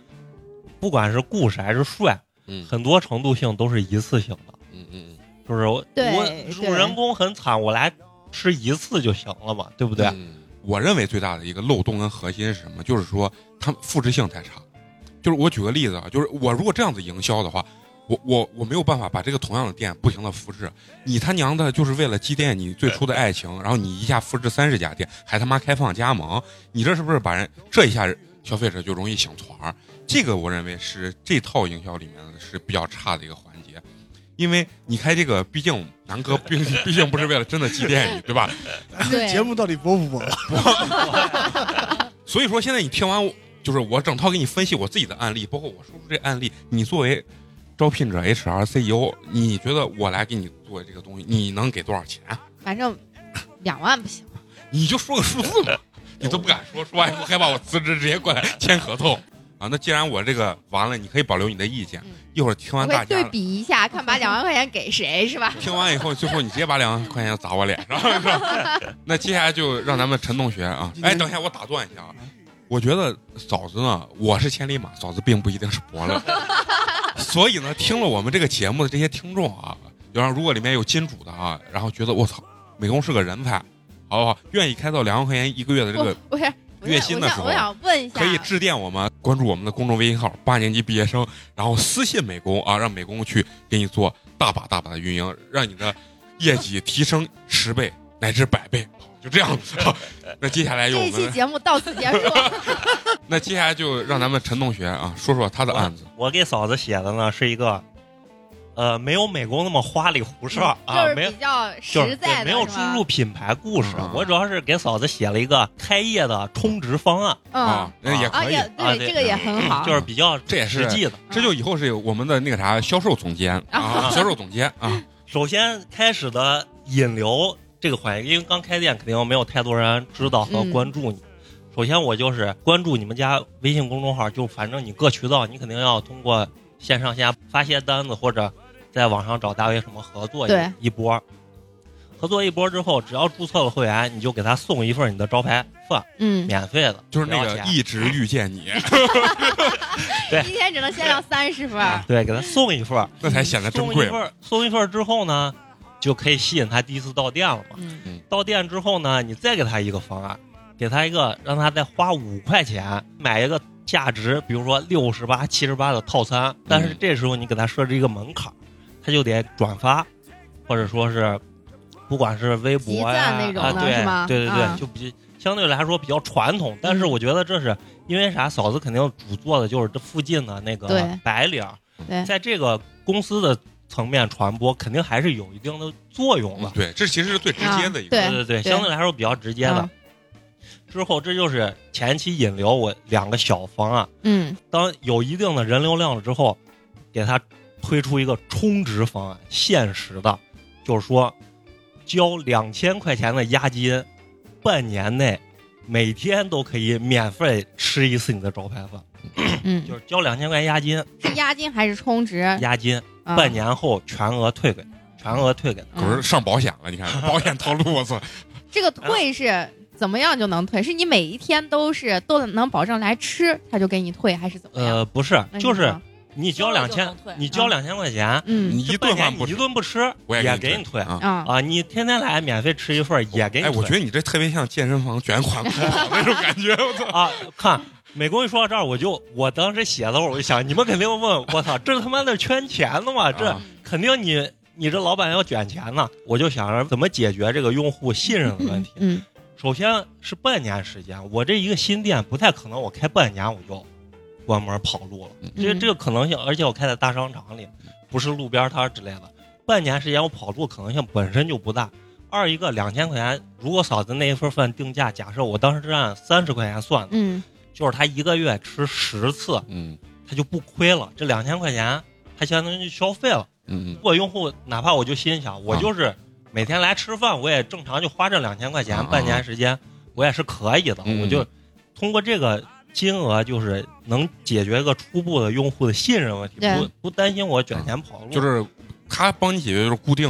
不管是故事还是帅，嗯很多程度性都是一次性的。嗯嗯就是我我主人公很惨，我来吃一次就行了嘛，对不对？嗯我认为最大的一个漏洞跟核心是什么？就是说他们复制性太差。就是我举个例子啊，就是我如果这样子营销的话，我我我没有办法把这个同样的店不停的复制。你他娘的，就是为了积淀你最初的爱情，然后你一下复制三十家店，还他妈开放加盟，你这是不是把人这一下消费者就容易醒团儿？这个我认为是这套营销里面的是比较差的一个环节。因为你开这个，毕竟南哥毕竟毕竟不是为了真的积淀你，对吧？节目到底播不播了？所以说，现在你听完我，就是我整套给你分析我自己的案例，包括我说出这案例，你作为招聘者、HR、CEO，你觉得我来给你做这个东西，你能给多少钱？反正两万不行，你就说个数字嘛，你都不敢说，说完以后害怕我辞职，直接过来签合同啊。那既然我这个完了，你可以保留你的意见嗯，一会儿听完大家对。比一下，看把两万块钱给谁是吧？听完以后，最后你直接把两万块钱砸我脸上，是吧？那接下来就让咱们陈同学啊，哎，等一下，我打断一下啊，我觉得嫂子呢，我是千里马，嫂子并不一定是伯乐，所以呢，听了我们这个节目的这些听众啊，然后如果里面有金主的啊，然后觉得我操，美工是个人才，好不好？愿意开到两万块钱一个月的这个不不是月薪的时候想我想问一下，可以致电我们，关注我们的公众微信号“八年级毕业生”，然后私信美工啊，让美工去给你做大把大把的运营，让你的业绩提升十倍乃至百倍，就这样子。那接下来就这一期，节目到此结束。那接下来就让咱们陈同学啊说说他的案子。我给嫂子写的呢是一个，呃，没有美工那么花里胡哨啊，是没有比较实在没有注入品牌故事嗯。我主要是给嫂子写了一个开业的充值方案，嗯啊，那也啊可以，也对，啊这个也很好，就是比较这也是实际的。这就以后是我们的那个啥销售总监啊，啊销售总监啊，首先开始的引流这个环节，因为刚开店肯定没有太多人知道和嗯关注你。首先我就是关注你们家微信公众号，就反正你各渠道，你肯定要通过线上线下发些单子，或者在网上找大 V 什么合作一一波。合作一波之后，只要注册了会员，你就给他送一份你的招牌饭，嗯，免费的，就是那个一直遇见你，对一天只能限量三十份。对，给他送一份儿，那才显得珍贵。送一份，送一份之后呢，就可以吸引他第一次到店了嘛。嗯。到店之后呢，你再给他一个方案，给他一个让他再花五块钱买一个价值，比如说六十八、七十八的套餐，但是这时候你给他设置一个门槛儿，他就得转发，或者说是不管是微博呀、啊，对对对对，啊。就比相对来说比较传统，但是嗯我觉得这是因为啥？嫂子肯定主做的就是这附近的那个白领儿，在这个公司的层面传播，肯定还是有一定的作用的。对，这其实是最直接的一个。对对对，对相对来说比较直接的嗯。之后这就是前期引流我两个小方案，嗯当有一定的人流量了之后，给他推出一个充值方案，限时的，就是说交两千块钱的押金，半年内每天都可以免费吃一次你的招牌饭，嗯，就是交两千块钱押金，是押金还是充值？押金啊半年后全额退给，全额退给他。可是上保险了，你看 保险套路，我操！这个退是怎么样就能退？是你每一天都是都能保证来吃，他就给你退，还是怎么样？呃，不是那，你就是说你交两千你交两千块钱，嗯你一这半年你一顿饭不吃，顿不吃我也给也给你退啊。啊，啊！你天天来免费吃一份儿也给你哎，退。我觉得你这特别像健身房卷款 那种感觉，我操！啊，看美工一说到这儿，我就我当时写的时候，我就想，你们肯定问我操，这他妈的圈钱的嘛？这啊肯定你你这老板要卷钱呢。我就想着怎么解决这个用户信任的问题。嗯首先是半年时间，我这一个新店不太可能我开半年我就关门跑路了，这嗯这个可能性，而且我开在大商场里，不是路边摊之类的，半年时间我跑路可能性本身就不大。二一个两千块钱，如果嫂子那一份饭定价，假设我当时是按三十块钱算的，嗯就是他一个月吃十次，嗯他就不亏了。这两千块钱，他相当于消费了。嗯如果用户哪怕我就心想，我就是每天来吃饭，我也正常就花这两千块钱，啊半年时间我也是可以的。嗯我就通过这个金额，就是能解决一个初步的用户的信任问题，不不担心我卷钱跑路。就是他帮你解决就是固定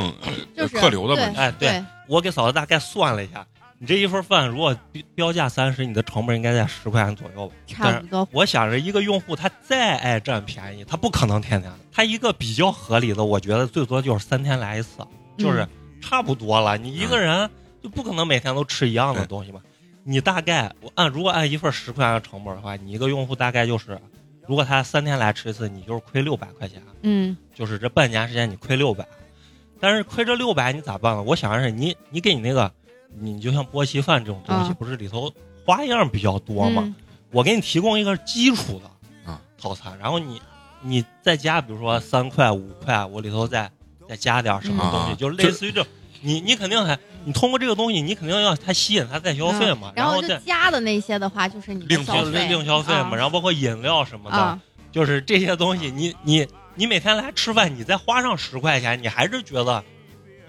客流的问题。哎，对对，我给嫂子大概算了一下，你这一份饭如果标标价三十，你的成本应该在十块钱左右吧。差不多。我想着一个用户他再爱占便宜，他不可能天天。他一个比较合理的，我觉得最多就是三天来一次，就是差不多了。你一个人就不可能每天都吃一样的东西嘛。你大概我按如果按一份十块钱的成本的话，你一个用户大概就是，如果他三天来吃一次，你就是亏六百块钱，嗯就是这半年时间你亏六百。但是亏这六百你咋办呢？我想的是你你给你那个，你就像波奇饭这种东西，啊不是里头花样比较多嘛？嗯。我给你提供一个基础的啊。套餐，然后你你再加，比如说三块五块，我里头再再加点什么东西，啊。就是类似于这，你你肯定还你通过这个东西，你肯定要他吸引他再消费嘛，嗯。然后再加的那些的话，就是你另消费，另消费嘛，啊然后包括饮料什么的，啊，就是这些东西，你你你每天来吃饭，你再花上十块钱，你还是觉得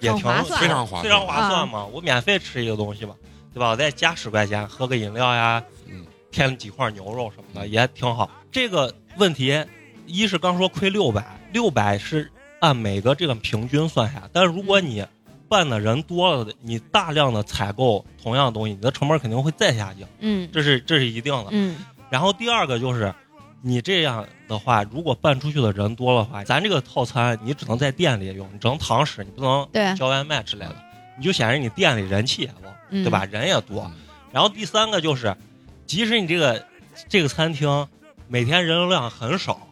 也挺划算非常划算非常划算嘛。我免费吃一个东西吧，对吧？我再加十块钱喝个饮料呀，嗯添几块牛肉什么的也挺好。这个问题，一是刚说亏六百，六百是按每个这个平均算下，但是如果你办的人多了，你大量的采购同样的东西，你的成本肯定会再下降，嗯这是这是一定的。嗯然后第二个就是，你这样的话，如果办出去的人多的话，咱这个套餐你只能在店里用，你只能堂食，你不能对，叫外卖之类的，你就显示你店里人气也旺，嗯对吧？人也多嗯。然后第三个就是，即使你这个这个餐厅每天人流量很少，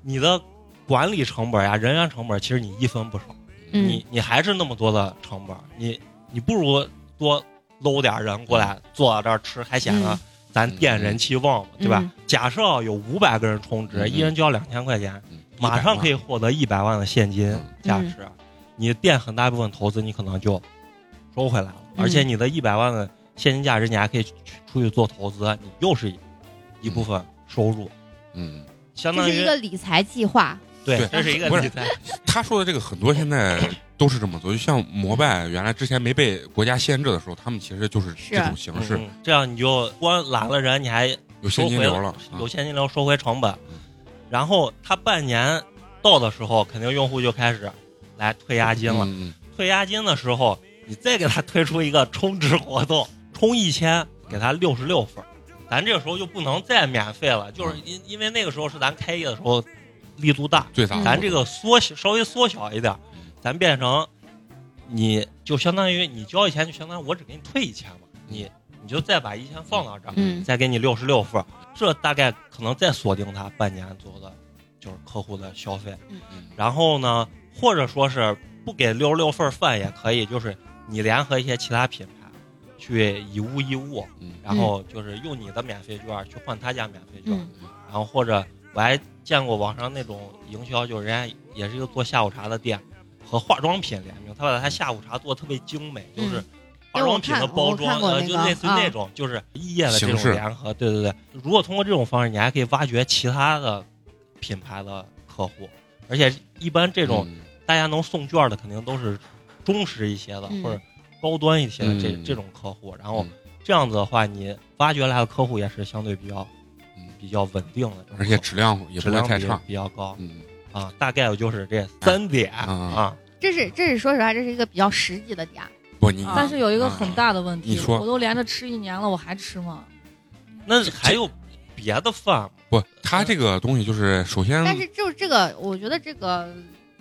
你的管理成本呀、人员成本，其实你一分不少，嗯你你还是那么多的成本，你你不如多搂点人过来坐到这儿吃，还显得嗯咱店人气旺嘛，对吧？嗯。假设有五百个人充值，嗯一人交两千块钱，嗯马上可以获得一百万的现金嗯。价值，你店很大一部分投资你可能就收回来了，嗯而且你的一百万的现金价值你还可以去出去做投资，你又是一部分收入，嗯，相当于是一个理财计划，对对，这是一个不是理财，他说的这个很多现在都是这么做。就像摩拜原来之前没被国家限制的时候，他们其实就是是。这种形式，嗯这样你就光揽了人，你还有现金流了。啊有现金流收回成本。嗯，然后他半年到的时候，肯定用户就开始来退押金了。嗯退押金的时候，你再给他推出一个充值活动，充一千给他六十六分，咱这个时候就不能再免费了，就是因因为那个时候是咱开业的时候力度大，咱这个缩小稍微缩小一点儿，咱变成你就相当于你交一千，就相当于我只给你退一千嘛，你你就再把一千放到这儿，嗯再给你六十六份儿，这大概可能再锁定他半年左右的，就是客户的消费。嗯然后呢，或者说是不给六十六份儿饭也可以，就是你联合一些其他品牌去以物易物，嗯然后就是用你的免费券去换他家免费券，嗯然后或者我还见过网上那种营销，就是人家也是一个做下午茶的店，和化妆品联名，他把他下午茶做的特别精美，就是化妆品的包装，呃，就类似于那种，就是异业的这种联合。对对对，如果通过这种方式，你还可以挖掘其他的品牌的客户，而且一般这种嗯大家能送券的，肯定都是忠实一些的、嗯或者高端一些的这、嗯这种客户，然后嗯这样子的话，你挖掘来的客户也是相对比较嗯比较稳定的，而且质量也质量比不会太差。比较高嗯啊。大概就是这三点啊啊。这是这是说实话，这是一个比较实际的点。不，你啊但是有一个很大的问题，你说我都连着吃一年了，我还吃吗？那还有别的饭？不，他这个东西就是首先但是就是这个，我觉得这个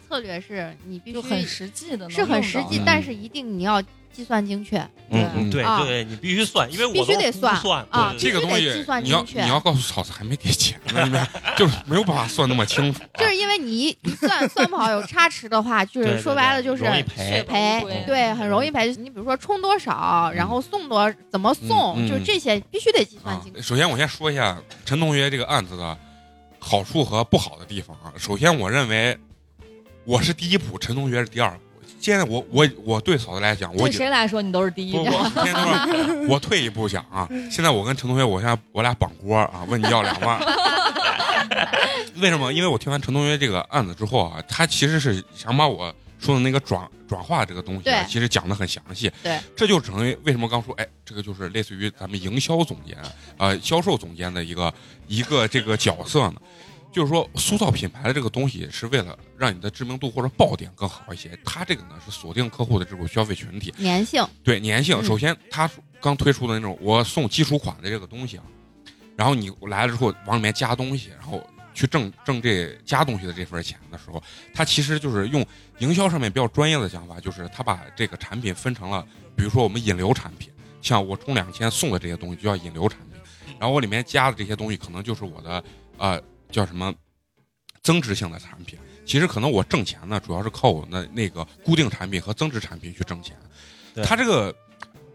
策略是你必须很实际的，能是很实际嗯，但是一定你要计算精确。嗯嗯，对啊对，你必须算，因为我必须得算算啊这个东西，你要你要告诉嫂子还没给钱呢，就是没有办法算那么清楚。一一算算不好有差池的话，就是说白了就是容易赔。赔对，对，很容易赔。你比如说充多少，然后送多怎么送，就这些必须得计算啊精，确。首先我先说一下陈同学这个案子的好处和不好的地方啊。首先，我认为我是第一步，陈同学是第二步。现在我我我对嫂子来讲，我对谁来说你都是第一个。不不，现在我退一步讲啊，现在我跟陈同学，我现在我俩绑锅啊，问你要两万。为什么？因为我听完陈同学这个案子之后啊，他其实是想把我说的那个转转化这个东西啊，其实讲的很详细。对，这就成为为什么刚说，哎，这个就是类似于咱们营销总监，呃，销售总监的一个一个这个角色呢。就是说，塑造品牌的这个东西是为了让你的知名度或者爆点更好一些。它这个呢是锁定客户的这种消费群体，粘性，对粘性，嗯首先它刚推出的那种我送基础款的这个东西啊，然后你来了之后往里面加东西，然后去挣挣这加东西的这份钱的时候，他其实就是用营销上面比较专业的讲法，就是他把这个产品分成了，比如说我们引流产品，像我充两千送的这些东西就叫引流产品，然后我里面加的这些东西可能就是我的呃叫什么增值性的产品。其实可能我挣钱呢，主要是靠我的那个固定产品和增值产品去挣钱。对它这个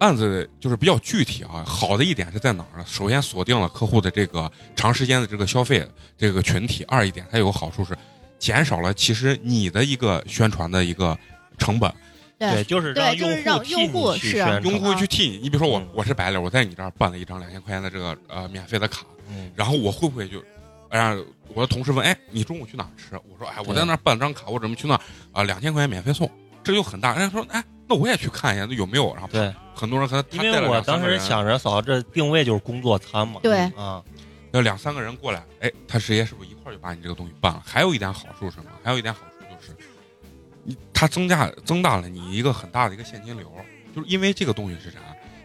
案子就是比较具体啊，好的一点是在哪儿呢？首先锁定了客户的这个长时间的这个消费这个群体，二一点它有个好处是减少了其实你的一个宣传的一个成本，对，就是让用户是你去宣传用户去替你。你比如说我嗯我是白领，我在你这儿办了一张两千块钱的这个呃免费的卡，嗯然后我会不会就，哎呀，我的同事问，哎，你中午去哪儿吃？我说，哎，我在那儿办了张卡，我准备去那儿啊，两千块钱免费送，这就很大。人家说，哎，那我也去看一下，那有没有？然后对，很多人可能因为我当时想着嫂子这定位就是工作餐嘛，对啊，那两三个人过来，哎，他直接是不是一块儿就把你这个东西办了？还有一点好处是什么？还有一点好处就是，你它增加增大了你一个很大的一个现金流，就是因为这个东西是啥？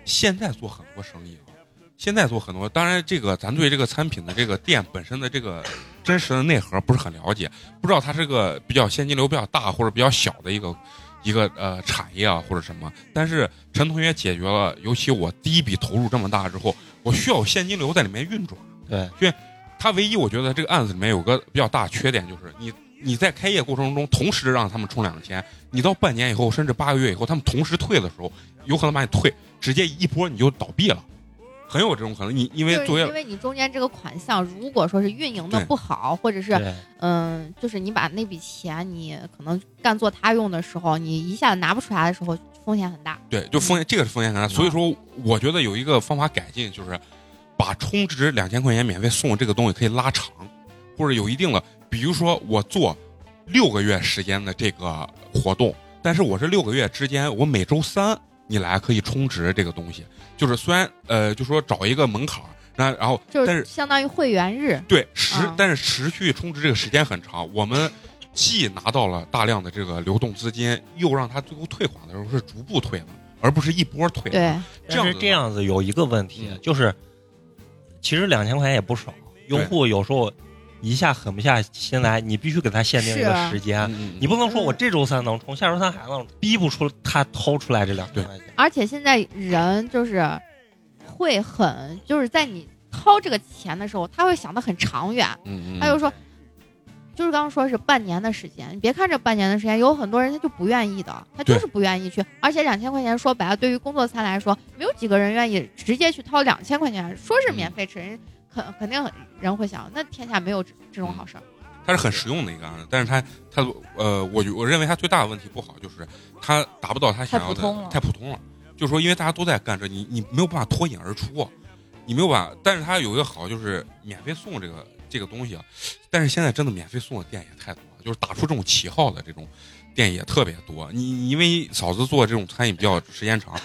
现在做很多生意啊，现在做很多，当然这个咱对这个餐品的这个店本身的这个真实的内核不是很了解，不知道它是个比较现金流比较大或者比较小的一个一个呃产业啊或者什么。但是陈同学解决了，尤其我第一笔投入这么大之后，我需要有现金流在里面运转。对，因为他唯一我觉得这个案子里面有个比较大的缺点，就是你你在开业过程中同时让他们充两千，你到半年以后甚至八个月以后，他们同时退的时候，有可能把你退，直接一波你就倒闭了，很有这种可能。你因为就是作为因为你中间这个款项，如果说是运营的不好，或者是对嗯，就是你把那笔钱你可能干做他用的时候，你一下子拿不出来的时候，风险很大。对，就风险这个是风险很大，所以说我觉得有一个方法改进，就是把充值两千块钱免费送这个东西可以拉长，或者有一定的，比如说我做六个月时间的这个活动，但是我是六个月之间，我每周三你来可以充值这个东西，就是虽然呃，就说找一个门槛儿，然然后就但是是相当于会员日。对持啊，但是持续充值这个时间很长，我们既拿到了大量的这个流动资金，又让他最后退款的时候是逐步退的，而不是一波退的。对，这样子但是这样子有一个问题，嗯就是其实两千块钱也不少，用户有时候一下狠不下心来，你必须给他限定一个时间。你不能说我这周三能充，下周三还能，逼不出他掏出来这两千块钱。而且现在人就是会很，就是在你掏这个钱的时候，他会想的很长远。嗯嗯，他就说，就是刚刚说是半年的时间，你别看这半年的时间，有很多人他就不愿意的，他就是不愿意去。而且两千块钱说白了，对于工作餐来说，没有几个人愿意直接去掏两千块钱，说是免费吃，人肯肯定人会想，那天下没有这这种好事儿。它是很实用的一个案子，但是它它呃，我我认为它最大的问题不好就是它达不到他想要的太普通了太普通了。就是说，因为大家都在干这，你你没有办法脱颖而出，你没有办法。但是它有一个好，就是免费送这个这个东西啊。但是现在真的免费送的店也太多了，就是打出这种旗号的这种店也特别多。你你因为嫂子做这种餐饮比较时间长，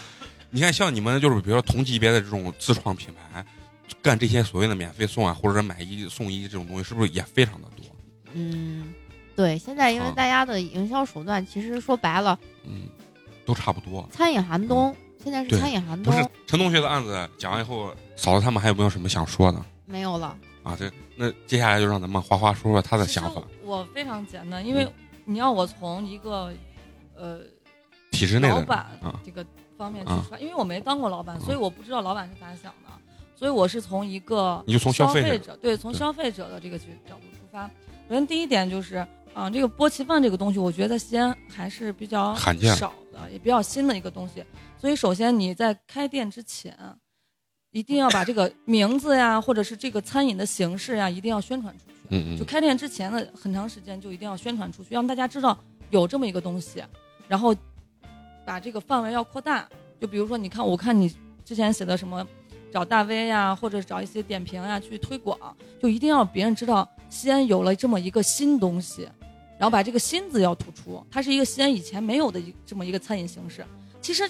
你看像你们就是比如说同级别的这种自创品牌，干这些所谓的免费送啊，或者是买一送一这种东西，是不是也非常的多？嗯，对，现在因为啊大家的营销手段，其实说白了，嗯，都差不多。餐饮寒冬，现在是餐饮寒冬不是冬，陈同学的案子讲完以后，嫂子他们还有没有什么想说的没有了。啊？对那接下来就让咱们花花说说他的想法，我非常简单，因为嗯你要我从一个呃体制内的老板啊这个方面啊去出发，因为我没当过老板，所以我不知道老板是咋想的，所以我是从一个你就从消消费者者对从消费者的这个角角度出发。首先第一点就是啊、这个波奇饭这个东西，我觉得在西安还是比较罕见少的，也比较新的一个东西。所以首先你在开店之前，一定要把这个 名字呀，或者是这个餐饮的形式呀，一定要宣传出去。嗯嗯就开店之前的很长时间就一定要宣传出去，让大家知道有这么一个东西，然后把这个范围要扩大。就比如说，你看，我看你之前写的什么，找大 V 呀，或者找一些点评呀去推广，就一定要别人知道西安有了这么一个新东西，然后把这个“新”字要突出，它是一个西安以前没有的一这么一个餐饮形式。其实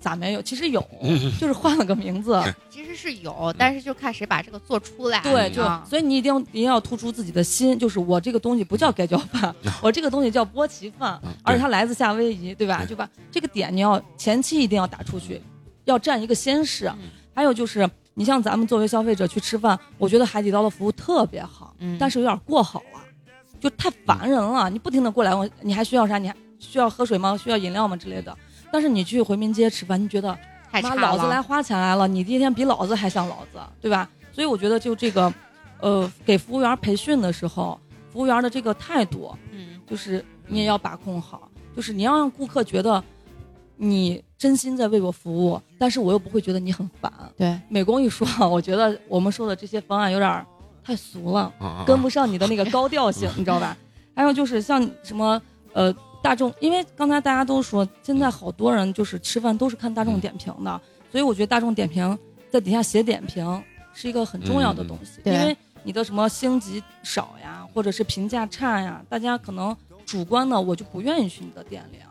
咋没有？其实有，就是换了个名字。其实是有，但是就看谁把这个做出来。对，嗯就啊所以你一定要一定要突出自己的心，就是我这个东西不叫盖浇饭，我这个东西叫波奇饭嗯，而且它来自夏威夷，对吧？对就把这个点你要前期一定要打出去，要占一个先势嗯。还有就是，你像咱们作为消费者去吃饭，我觉得海底捞的服务特别好，嗯但是有点过好了，就太烦人了。你不停的过来问，你还需要啥？你还需要喝水吗？需要饮料吗？之类的。但是你去回民街吃饭，你觉得妈，老子来。花钱来了，你今天比老子还像老子，对吧？所以我觉得就这个，呃，给服务员培训的时候，服务员的这个态度，嗯，就是你也要把控好，就是你要让顾客觉得你真心在为我服务，但是我又不会觉得你很烦。对，美工一说，我觉得我们说的这些方案有点太俗了。跟不上你的那个高调性，你知道吧？还有就是像什么呃大众，因为刚才大家都说，现在好多人就是吃饭都是看大众点评的，所以我觉得大众点评在底下写点评是一个很重要的东西，因为你的什么星级少呀，或者是评价差呀，大家可能主观的我就不愿意去你的店里啊。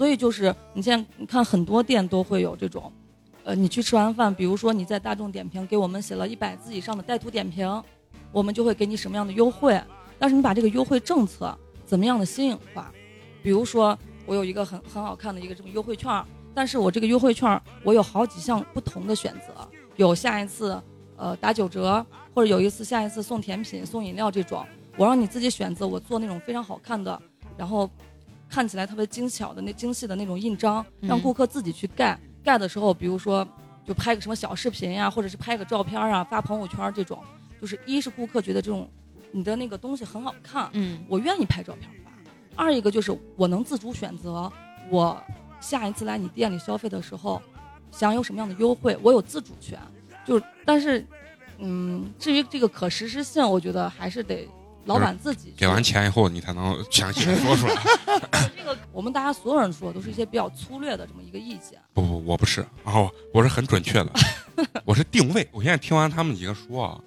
所以就是你现在你看很多店都会有这种，呃，你去吃完饭，比如说你在大众点评给我们写了一百字以上的带图点评，我们就会给你什么样的优惠。但是你把这个优惠政策怎么样的新颖化？比如说我有一个很很好看的一个这么优惠券，但是我这个优惠券我有好几项不同的选择，有下一次呃打九折，或者有一次下一次送甜品、送饮料这种，我让你自己选择，我做那种非常好看的，然后看起来特别精巧的那精细的那种印章，让嗯顾客自己去盖。盖的时候，比如说就拍个什么小视频呀，或者是拍个照片啊，发朋友圈这种，就是一是顾客觉得这种你的那个东西很好看，嗯我愿意拍照片发；二一个就是我能自主选择，我下一次来你店里消费的时候，享有什么样的优惠，我有自主权。就是，但是，嗯，至于这个可实施性，我觉得还是得老板自己给完钱以后，你才能详细的 说出来。这个，我们大家所有人说都是一些比较粗略的这么一个意见。不不，我不是，然后我是很准确的，我是定位。我现在听完他们几个说啊，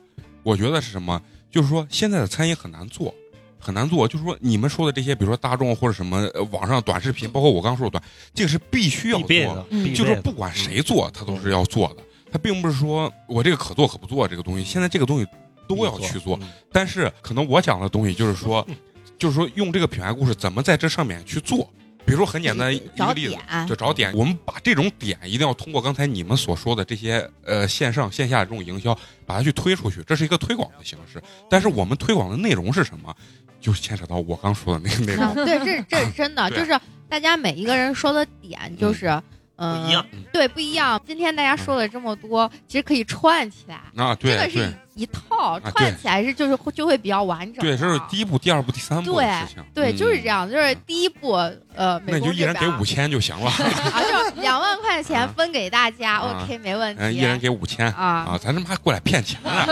我觉得是什么？就是说现在的餐饮很难做，很难做。就是说你们说的这些，比如说大众或者什么呃网上短视频，包括我刚说的短，这个是必须要做的就是不管谁做，他都是要做的。他并不是说我这个可做可不做这个东西，现在这个东西都要去做。嗯但是可能我讲的东西就是说，就是说用这个品牌故事怎么在这上面去做。比如说很简单一个例子，就找点。我们把这种点一定要通过刚才你们所说的这些呃线上线下这种营销，把它去推出去，这是一个推广的形式。但是我们推广的内容是什么，就牵扯到我刚说的那个内容。啊，对，这这是真的，就是大家每一个人说的点就是。嗯，不一样，对，不一样。今天大家说了这么多，其实可以串起来，啊，对这个是对一套，串起来是就是会就会比较完整。对，这是第一步、第二步、第三步的事情。对，嗯就是这。样，就是第一步，呃，那你就一人给五千就行了，啊，就是两万块钱啊分给大家啊，OK，没问嗯，题。一人给五千啊，啊，咱他妈还过来骗钱了？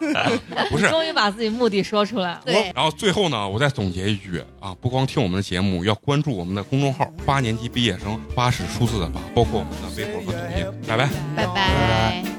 不是，终于把自己目的说出来了。对，然后最后呢，我再总结一句啊，不光听我们的节目，要关注我们的公众号“八年级毕业生”，八是数字的八，包括我们的微博和抖音。拜拜。拜拜。